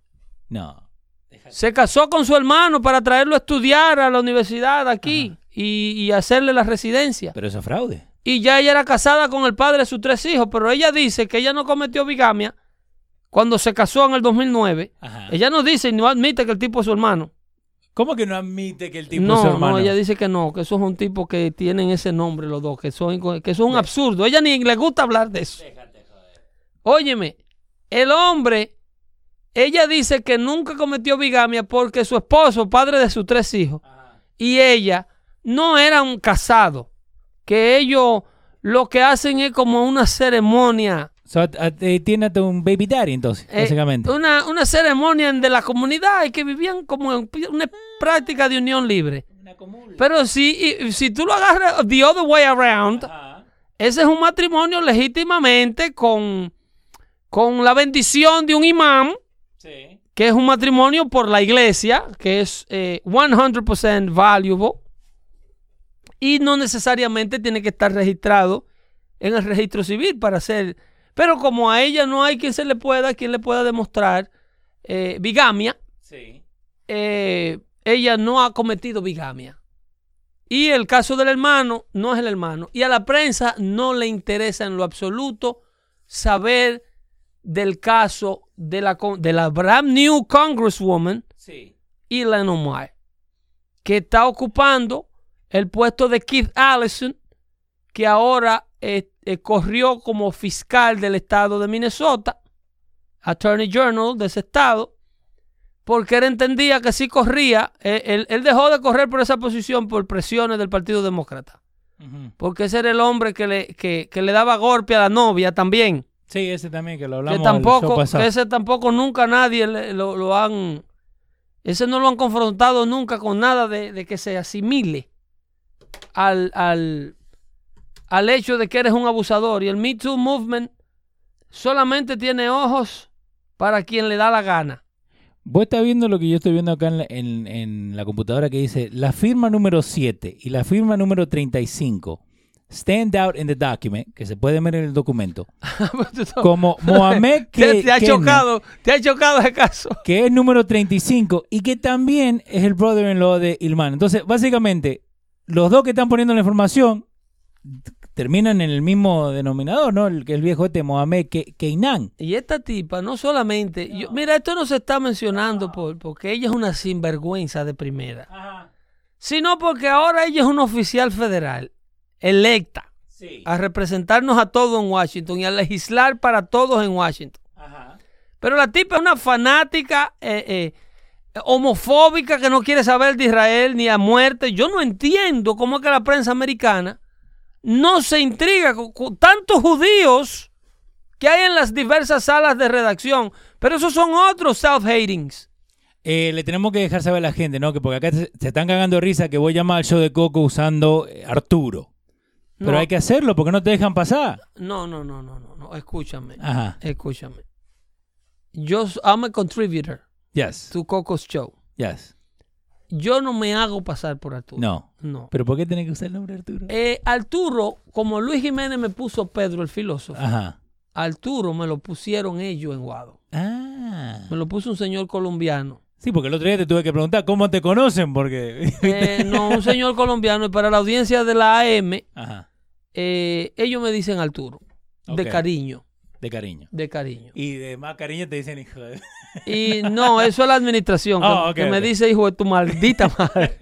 No. Se casó con su hermano para traerlo a estudiar a la universidad aquí y, y hacerle la residencia. Pero eso es fraude. y ya ella era casada con el padre de sus tres hijos, pero ella dice que ella no cometió bigamia cuando se casó en el 2009. Ajá. Ella no dice y no admite que el tipo es su hermano. ¿Cómo que no admite que el tipo no, es su hermano? no, ella dice que no, que esos son tipos que tienen ese nombre los dos, que son que eso es un absurdo. Ella ni le gusta hablar de eso. Óyeme, el hombre, ella dice que nunca cometió bigamia porque su esposo, padre de sus tres hijos, y ella no eran casados, que ellos lo que hacen es como una ceremonia, So, eh, tiene un baby daddy entonces, eh, básicamente. una, una ceremonia de la comunidad y que vivían como una práctica de unión libre. Pero si, y- si tú lo agarras the other way around, ese es un matrimonio legítimamente con, con la bendición de un imán, que es un matrimonio por la iglesia, que es eh, 100% valuable, y no necesariamente tiene que estar registrado en el registro civil para hacer. Pero como a ella no hay quien se le pueda, quien le pueda demostrar eh, bigamia, Sí. eh, ella no ha cometido bigamia. Y el caso del hermano no es el hermano. Y a la prensa no le interesa en lo absoluto saber del caso de la, de la brand new congresswoman Sí. Ilan Omar, que está ocupando el puesto de Keith Allison, que ahora eh, eh, corrió como fiscal del estado de Minnesota, Attorney General de ese estado, porque él entendía que si corría, eh, él, él dejó de correr por esa posición por presiones del Partido Demócrata, porque ese era el hombre que le, que, que le daba golpe a la novia también. Sí, ese también que lo que hablamos show tampoco, que ese tampoco nunca nadie le- lo, lo han, ese no lo han confrontado nunca con nada de, de que se asimile al, al, al hecho de que eres un abusador. Y el Me Too Movement solamente tiene ojos para quien le da la gana. Vos estás viendo lo que yo estoy viendo acá en la, en- en la computadora que dice la firma número 7 y la firma número 35 stand out in the document, que se puede ver en el documento, [laughs] como [laughs] Mohamed te, Ke- te ha chocado, te ha chocado ese caso. que es número 35 y que también es el brother-in-law de Ilman. Entonces, básicamente, los dos que están poniendo la información terminan en el mismo denominador, ¿no? El que el viejo este Mohamed Ke- Keinan. Y esta tipa, no solamente, yo- mira, esto no se está mencionando por, porque ella es una sinvergüenza de primera. sino porque ahora ella es una oficial federal electa Sí. a representarnos a todos en Washington y a legislar para todos en Washington. Pero la tipa es una fanática eh, eh, homofóbica que no quiere saber de Israel ni a muerte. Yo no entiendo cómo es que la prensa americana no se intriga con, tantos judíos que hay en las diversas salas de redacción. Pero esos son otros self-hatings. Eh, le tenemos que dejar saber a la gente, ¿no? Que porque acá se, se están cagando de risa que voy a llamar al show de Coco usando eh, Arturo. Pero No. hay que hacerlo porque no te dejan pasar. No, no, no, no, no, no. Escúchame. Ajá. Escúchame. Yo, I'm a contributor Yes. to Coco's Show. Yes. Yo no me hago pasar por Arturo. No. No. ¿Pero por qué tenés que usar el nombre Arturo? Eh, Arturo, como Luis Jiménez me puso Pedro el filósofo, Ajá. Arturo me lo pusieron ellos en Guado. Ah. Me lo puso un señor colombiano. Sí, porque el otro día te tuve que preguntar cómo te conocen, porque. [laughs] Eh, no, un señor colombiano. Y para la audiencia de la AM, Ajá. eh, ellos me dicen Arturo. De cariño. De cariño. De cariño. Y de más cariño te dicen hijo de. Y no, eso es la administración que, Ah, ok, que me dice hijo de tu maldita madre.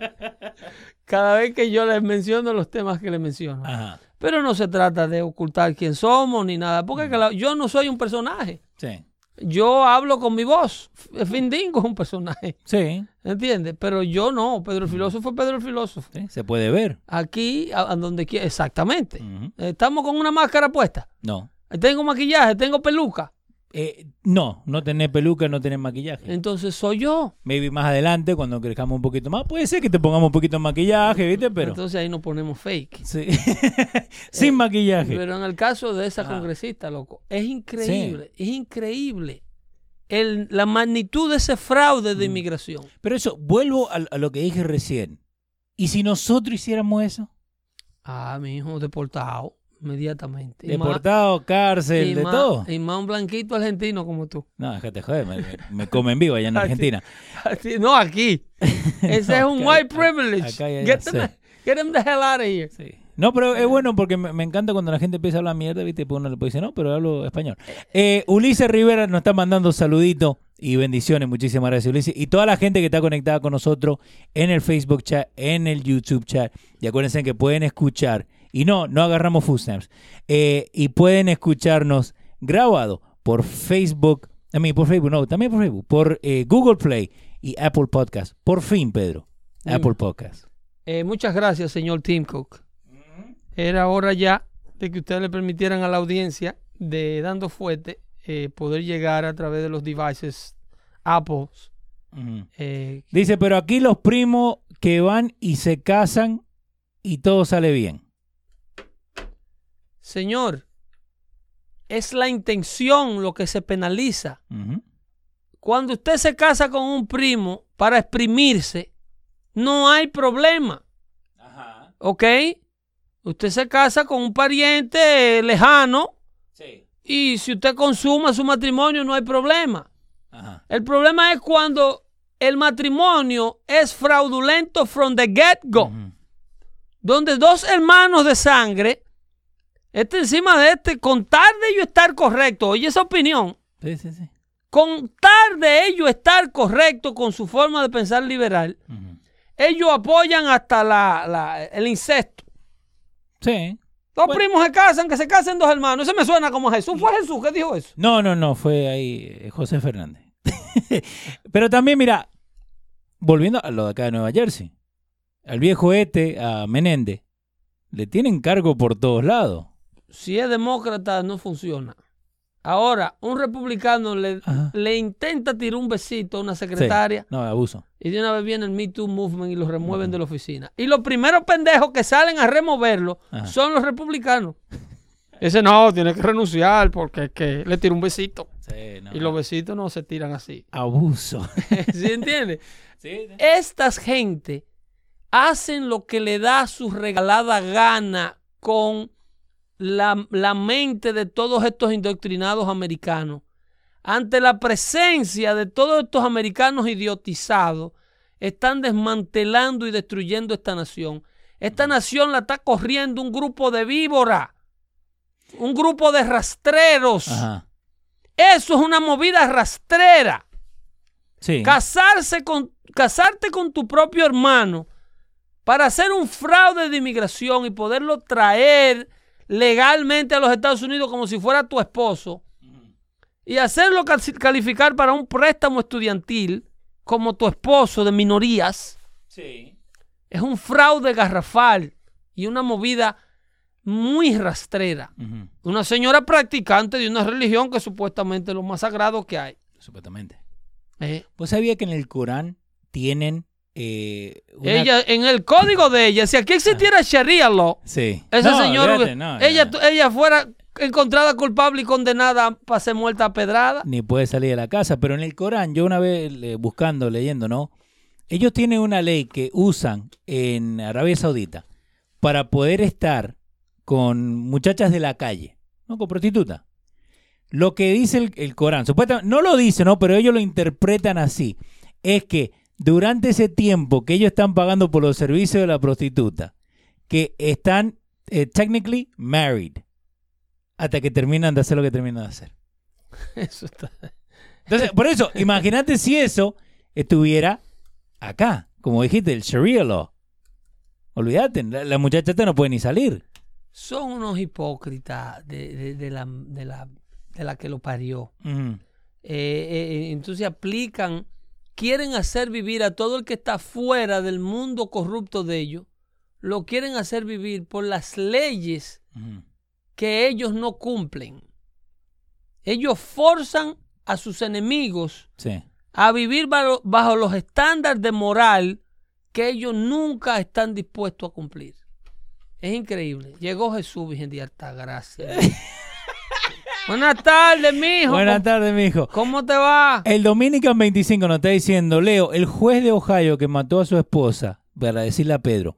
Cada vez que yo les menciono los temas que les menciono. Ajá. Pero no se trata de ocultar quién somos ni nada, porque Mm. que la- yo no soy un personaje. Sí. Yo hablo con mi voz. Findingo es un personaje, Sí. ¿entiendes? Pero yo no. Pedro el filósofo es Pedro el filósofo. sí, Se puede ver. Aquí, a, a donde quiera, exactamente. Estamos con una máscara puesta. No. Tengo maquillaje, tengo peluca. Eh, no, no tenés peluca, no tenés maquillaje. Entonces soy yo. Maybe más adelante, cuando crezcamos un poquito más, puede ser que te pongamos un poquito de maquillaje, ¿viste? Pero. Entonces ahí nos ponemos fake. Sí. [laughs] Sin maquillaje. Pero en el caso de esa Ah. congresista, loco, es increíble, es increíble el- la magnitud de ese fraude Mm. de inmigración. Pero eso, vuelvo a, a lo que dije recién. ¿Y si nosotros hiciéramos eso? Ah, mi hijo, deportado inmediatamente. Y más- Deportado, cárcel, y de más- todo. Y más un blanquito argentino como tú. No, déjate joder, me, me- me comen vivo allá en. [laughs] Argentina. No, aquí. [laughs] Ese es un acá- white privilege. acá ya get, get them the hell out of here. Sí. No, pero es bueno porque me, me encanta cuando la gente empieza a hablar mierda, ¿viste? Pues uno le puede decir, no, pero hablo español. Eh, Ulises Rivera nos está mandando saluditos y bendiciones. Muchísimas gracias, Ulises. Y toda la gente que está conectada con nosotros en el Facebook chat, en el YouTube chat. Y acuérdense que pueden escuchar. Y no, no agarramos foodstamps. Eh, y pueden escucharnos grabado por Facebook. A mí, por Facebook, no, también por Facebook. Por eh, Google Play y Apple Podcast. Por fin, Pedro. Dime. Apple Podcast. Eh, muchas gracias, señor Tim Cook. Era hora ya de que ustedes le permitieran a la audiencia de Dando Fuerte eh, poder llegar a través de los devices Apple. Dice, pero aquí los primos que van y se casan y todo sale bien. Señor, es la intención lo que se penaliza. Cuando usted se casa con un primo para exprimirse, no hay problema. ¿Ok? Usted se casa con un pariente lejano Sí. y si usted consuma su matrimonio no hay problema. Ajá. El problema es cuando el matrimonio es fraudulento from the get-go, donde dos hermanos de sangre, este encima de este, con tal de ellos estar correcto, oye esa opinión, Sí, sí, sí. con tal de ellos estar correcto con su forma de pensar liberal, ellos apoyan hasta la- la- el incesto. Sí. Dos Bueno. primos se casan, que se casen dos hermanos. Eso me suena como Jesús. ¿Fue Jesús que dijo eso? No, no, no, fue ahí eh, José Fernández. [laughs] Pero también, mira, volviendo a lo de acá de Nueva Jersey, al viejo este, a Menéndez, le tienen cargo por todos lados. Si es demócrata, no funciona. Ahora, un republicano le, le intenta tirar un besito a una Sí. secretaria No, abuso. y de una vez viene el Me Too Movement y lo remueven de la oficina. Y los primeros pendejos que salen a removerlo Ajá. son los republicanos. [laughs] Ese no, tiene que renunciar porque es que le tira un besito. Sí, no. Y los besitos no se tiran así. Abuso. [laughs] ¿Sí entiendes? [laughs] Sí, sí. Estas gente hacen lo que le da su regalada gana con la, la mente de todos estos indoctrinados americanos. Ante la presencia de todos estos americanos idiotizados, están desmantelando y destruyendo esta nación. Esta nación la está corriendo un grupo de víboras, un grupo de rastreros. Ajá. Eso es una movida rastrera. Sí. Casarse con, casarte con tu propio hermano para hacer un fraude de inmigración y poderlo traer legalmente a los Estados Unidos como si fuera tu esposo y hacerlo cal- calificar para un préstamo estudiantil como tu esposo de minorías Sí. es un fraude garrafal y una movida muy rastrera. Una señora practicante de una religión que supuestamente es lo más sagrado que hay. Supuestamente. Eh, ¿Vos sabías que en el Corán tienen eh, una- Ella, en el código de ella, si aquí existiera Sharia law, Sí. esa No, ella, no. ella fuera encontrada culpable y condenada para ser muerta a pedrada. ni puede salir de la casa. Pero en el Corán, yo una vez eh, buscando, leyendo, ¿no? Ellos tienen una ley que usan en Arabia Saudita para poder estar con muchachas de la calle, ¿no? Con prostitutas. Lo que dice el, el Corán, supuestamente, no lo dice, ¿no? Pero ellos lo interpretan así. Es que durante ese tiempo que ellos están pagando por los servicios de la prostituta, que están eh, technically married, hasta que terminan de hacer lo que terminan de hacer. [laughs] Eso está. Entonces, por eso, [laughs] imagínate si eso estuviera acá, como dijiste, el Sharia law. Olvídate, la, la muchachata no puede ni salir. Son unos hipócritas de, de- de la, de, la, de la que lo parió. Ujú. Eh, eh, entonces aplican, quieren hacer vivir a todo el que está fuera del mundo corrupto de ellos, lo quieren hacer vivir por las leyes que ellos no cumplen. Ellos forzan a sus enemigos Sí. a vivir bajo, bajo los estándares de moral que ellos nunca están dispuestos a cumplir. Es increíble. Llegó Jesús, Virgen de Alta Gracia. [laughs] Buenas tardes, mijo. Buenas tardes, mijo. ¿Cómo te va? El Dominican 25 nos está diciendo, Leo, el juez de Ohio que mató a su esposa, para decirle a Pedro,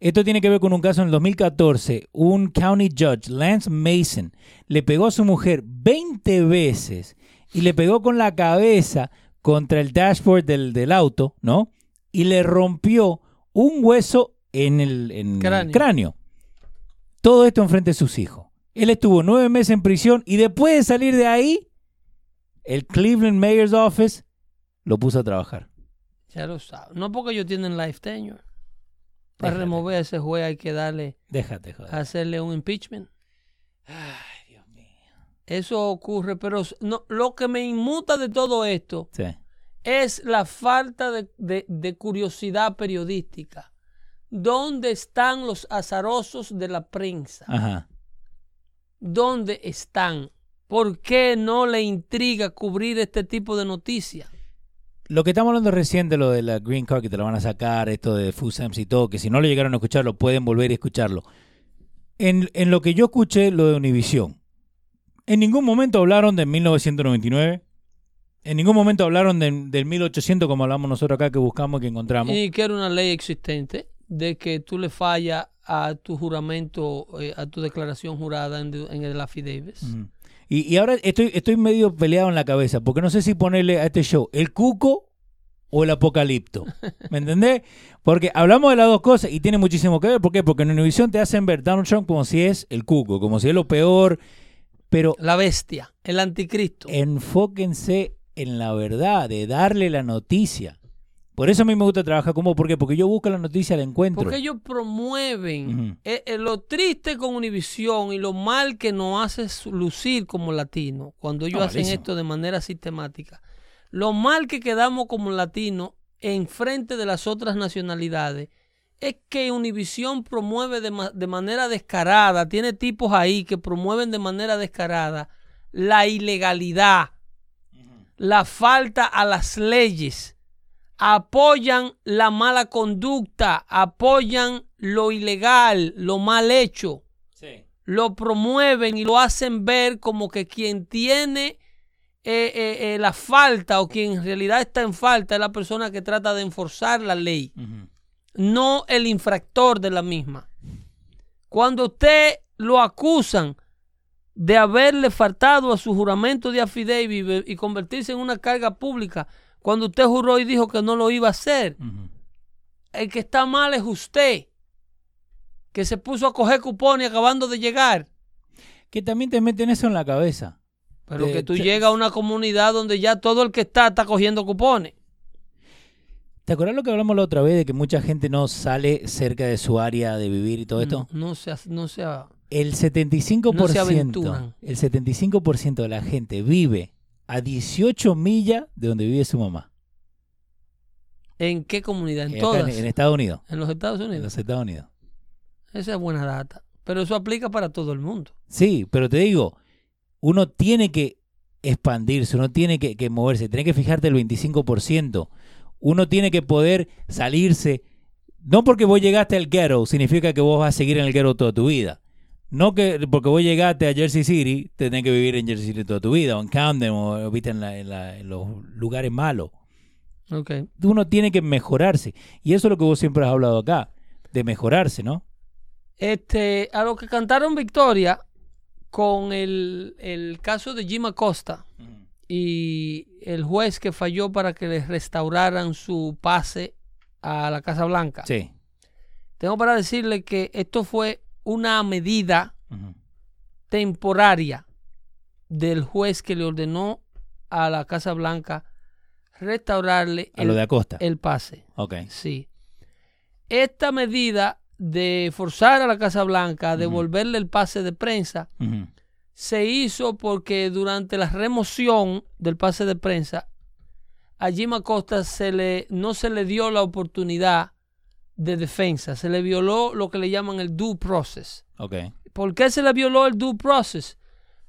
esto tiene que ver con un caso en el 2014, un county judge, Lance Mason, le pegó a su mujer 20 veces y le pegó con la cabeza contra el dashboard del, del auto, ¿no? Y le rompió un hueso en el, en el Cráneo. cráneo. Todo esto enfrente de sus hijos. Él estuvo nueve meses en prisión y después de salir de ahí, el Cleveland Mayor's Office lo puso a trabajar. Ya lo sabes. No porque ellos tienen life tenure. Para Déjate. remover a ese juez hay que darle, Déjate, joder. hacerle un impeachment. Ay, Dios mío. Eso ocurre, pero no, lo que me inmuta de todo esto Sí. es la falta de, de- de curiosidad periodística. ¿Dónde están los azarosos de la prensa? Ajá. ¿Dónde están? ¿Por qué no le intriga cubrir este tipo de noticias? Lo que estamos hablando recién de lo de la Green Card, que te lo van a sacar, esto de Fusams y todo, que si no lo llegaron a escucharlo, pueden volver y escucharlo. En, en lo que yo escuché, lo de Univision, en ningún momento hablaron de 1999, en ningún momento hablaron de- del 1800 como hablamos nosotros acá que buscamos y que encontramos. Y que era una ley existente. de que tú le fallas a tu juramento, eh, a tu declaración jurada en, en el affidavit. Ujú. Y, y ahora estoy, estoy medio peleado en la cabeza, porque no sé si ponerle a este show el cuco o el apocalipto. [laughs] ¿Me entendés? Porque hablamos de las dos cosas y tiene muchísimo que ver. ¿Por qué? Porque en Univision te hacen ver Donald Trump como si es el cuco, como si es lo peor. Pero La bestia, el anticristo. enfóquense en la verdad, de darle la noticia. Por eso a mí me gusta trabajar como, ¿por qué? Porque yo busco la noticia, la encuentro. Porque ellos promueven eh, eh, lo triste con Univisión y lo mal que nos hace lucir como latinos cuando ellos hacen esto de manera sistemática. Lo mal que quedamos como latinos en frente de las otras nacionalidades es que Univisión promueve de, ma- de manera descarada, tiene tipos ahí que promueven de manera descarada la ilegalidad, la falta a las leyes apoyan la mala conducta, apoyan lo ilegal, lo mal hecho, lo promueven y lo hacen ver como que quien tiene eh, eh, eh, la falta o quien en realidad está en falta es la persona que trata de enforzar la ley, no el infractor de la misma. Cuando usted lo acusan de haberle faltado a su juramento de affidavit y convertirse en una carga pública, cuando usted juró y dijo que no lo iba a hacer, el que está mal es usted, que se puso a coger cupones acabando de llegar. Que también te meten eso en la cabeza. Pero que tú llegas a una comunidad donde ya todo el que está está cogiendo cupones. ¿Te acuerdas lo que hablamos la otra vez de que mucha gente no sale cerca de su área de vivir y todo esto? No, no se, no se ha- El 75%, No se el 75% de la gente vive a 18 millas de donde vive su mamá. ¿En qué comunidad? En Eh, todas. en, en Estados Unidos. En los Estados En Unidos. los Estados Unidos. Esa es buena data. Pero eso aplica para todo el mundo. Sí, pero te digo, uno tiene que expandirse, uno tiene que, que moverse, tiene que fijarte el 25%. Uno tiene que poder salirse. No porque vos llegaste al ghetto significa que vos vas a seguir en el ghetto toda tu vida. No que porque vos llegaste a Jersey City, tenés que vivir en Jersey City toda tu vida, o en Camden, o viste en, la- en la- en los lugares malos. Ok. Uno tiene que mejorarse. Y eso es lo que vos siempre has hablado acá, de mejorarse, ¿no? Este, a lo que cantaron victoria con el, el caso de Jim Acosta y el juez que falló para que les restauraran su pase a la Casa Blanca. Sí. Tengo para decirle que esto fue una medida temporaria del juez que le ordenó a la Casa Blanca restaurarle A lo de el, Acosta. el pase. ok. Sí. Esta medida de forzar a la Casa Blanca a devolverle el pase de prensa se hizo porque durante la remoción del pase de prensa a Jim Acosta se le, no se le dio la oportunidad de defensa, se le violó lo que le llaman el due process. Ok. ¿Por qué se le violó el due process?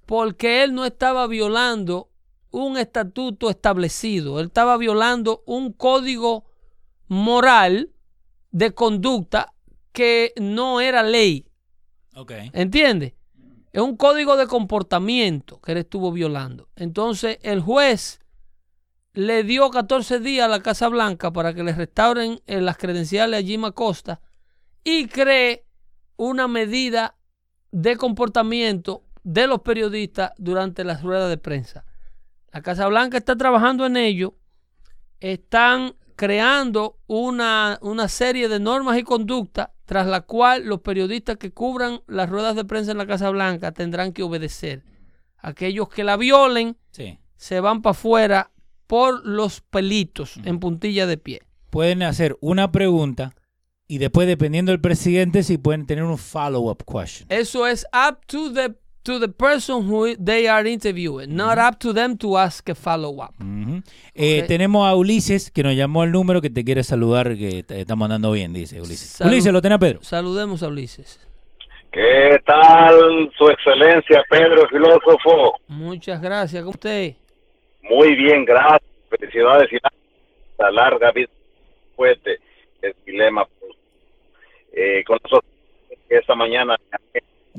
Porque él no estaba violando un estatuto establecido, él estaba violando un código moral de conducta que no era ley. Ok. ¿Entiendes? Es un código de comportamiento que él estuvo violando. Entonces, el juez le dio 14 días a la Casa Blanca para que le restauren eh, las credenciales a Jim Acosta y cree una medida de comportamiento de los periodistas durante las ruedas de prensa. La Casa Blanca está trabajando en ello. Están creando una, una serie de normas y conductas tras la cual los periodistas que cubran las ruedas de prensa en la Casa Blanca tendrán que obedecer. Aquellos que la violen Sí. se van para afuera por los pelitos en puntilla de pie. Pueden hacer una pregunta y después, dependiendo del presidente, si pueden tener un follow-up question. Eso es up to the to the person who they are interviewing, not up to them to ask a follow up. Ujú. Eh, tenemos a Ulises que nos llamó al número que te quiere saludar, que te estamos andando bien, dice Ulises. Salud. Ulises, ¿lo tenés, Pedro? Saludemos a Ulises. ¿Qué tal, su excelencia, Pedro Filósofo? Muchas gracias. ¿Cómo usted? Muy bien, gracias. Felicidades y la larga vida fuerte el dilema. Eh, con nosotros, esta mañana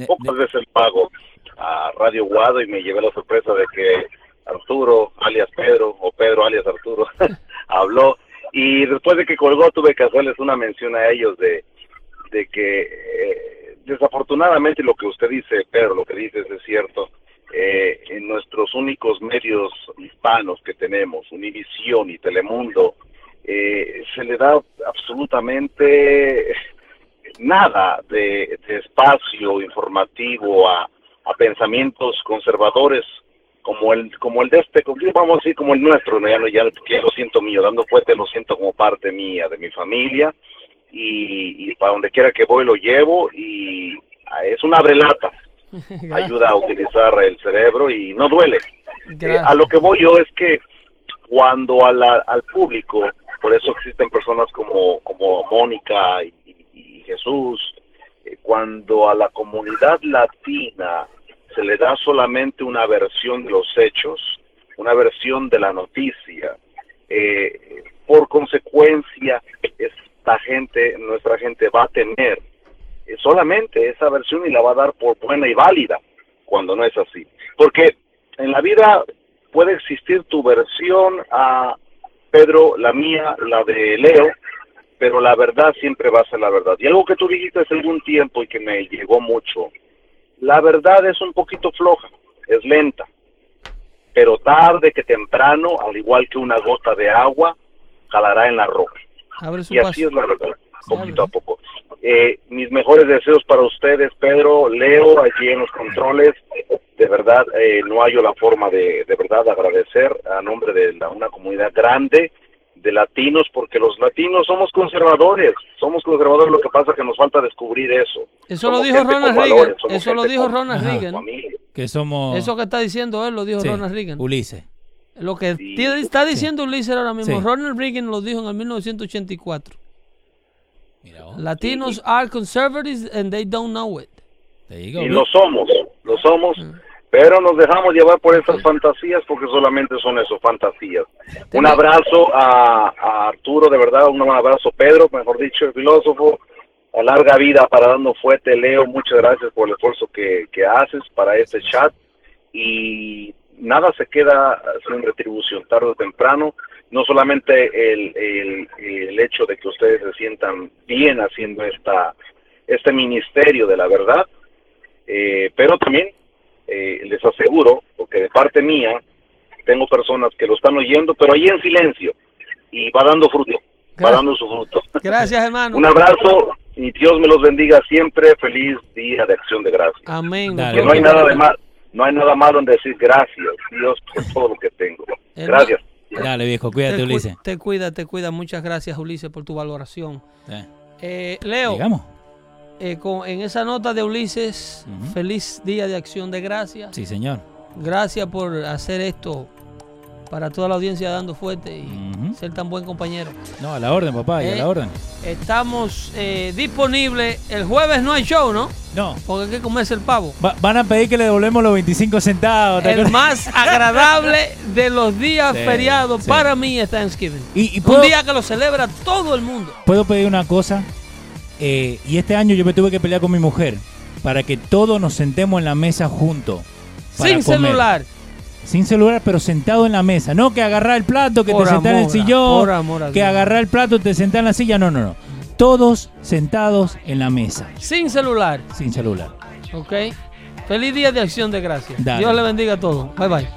pocas veces el pago a Radio Guado y me llevé la sorpresa de que Arturo, alias Pedro, o Pedro, alias Arturo, [laughs] habló Y después de que colgó tuve que hacerles una mención a ellos de, de que eh, desafortunadamente lo que usted dice, Pedro, lo que dices es cierto. Eh, en nuestros únicos medios hispanos que tenemos, Univisión y Telemundo, eh, se le da absolutamente nada de, espacio informativo a, pensamientos conservadores como el como el de este vamos a decir como el nuestro ¿no? ya, no- ya, lo siento mío dando fuerte lo siento como parte mía de mi familia y, y para donde quiera que voy lo llevo y ah, es una abrelata [laughs] ayuda a utilizar el cerebro y no duele. Eh, a lo que voy yo es que cuando a la- al público, por eso existen personas como, como Mónica y, y Jesús, eh, cuando a la comunidad latina se le da solamente una versión de los hechos, una versión de la noticia, eh, por consecuencia esta gente, nuestra gente va a tener solamente esa versión y la va a dar por buena y válida cuando no es así. Porque en la vida puede existir tu versión a Pedro, la mía, la de Leo, pero la verdad siempre va a ser la verdad. Y algo que tú dijiste hace algún tiempo y que me llegó mucho, la verdad es un poquito floja, es lenta, pero tarde que temprano, al igual que una gota de agua, calará en la roca. Abre su Y así paso. es la verdad, poquito a poco. Eh, mis mejores deseos para ustedes, Pedro, Leo, allí en los controles. De verdad, eh, no hallo la forma de, de verdad agradecer a nombre de la- una comunidad grande de latinos, porque los latinos somos conservadores, somos conservadores, lo que pasa es que nos falta descubrir eso. Eso lo dijo Ronald Reagan. Eso lo dijo Ronald. Reagan. Que somos. Eso que está diciendo él lo dijo Sí, Ronald Reagan. Ulises. Lo que Sí. está diciendo Ulises ahora mismo, Sí. Ronald Reagan lo dijo en el 1984. Mira vos. Latinos are conservatives and they don't know it. Y lo somos, lo somos, Mm. pero nos dejamos llevar por esas fantasías porque solamente son eso, fantasías. Un abrazo a, a Arturo, de verdad, un abrazo Pedro, mejor dicho, el filósofo. A larga vida para dando fuerte, Leo, muchas gracias por el esfuerzo que, que haces para este chat. Y nada se queda sin retribución, tarde o temprano. No solamente el, el, el hecho de que ustedes se sientan bien haciendo esta este ministerio de la verdad, eh, pero también eh, les aseguro, porque de parte mía tengo personas que lo están oyendo, pero ahí en silencio, y va dando fruto, va Gracias. dando su fruto. Gracias, hermano. Un abrazo y Dios me los bendiga siempre. Feliz día de acción de gracias. Amén. Dale, Que no hay nada de mal, no hay nada malo en decir gracias, Dios, por todo lo que tengo. Gracias. Dale, viejo, cuídate, Te, cu- Ulises. te cuida, te cuida. Muchas gracias, Ulises, por tu valoración. Eh, Eh, Leo, Digamos. eh, con- en esa nota de Ulises, feliz día de acción de gracias. Sí, señor. Gracias por hacer esto para toda la audiencia dando fuerte y ser tan buen compañero. No, a la orden, papá, y a Eh, la orden. Estamos eh, disponibles. El jueves no hay show, ¿no? No. Porque hay que comerse el pavo. Va- van a pedir que le devolvemos los 25 centavos. ¿te El acuerdas? más agradable de los días [laughs] Sí, feriados sí. para mí es Thanksgiving. Y, y Un día que lo celebra todo el mundo. puedo pedir una cosa. Eh, y este año yo me tuve que pelear con mi mujer para que todos nos sentemos en la mesa juntos. Sin comer. celular. Sin celular, pero sentado en la mesa. No que agarrar el plato, que Por te sentás en el sillón, por amor a que agarrar el plato, te sentás en la silla. No, no, no. Todos sentados en la mesa, Sin celular. sin celular. ¿Ok? Feliz día de acción de gracias. Dale. Dios le bendiga a todos. Bye bye.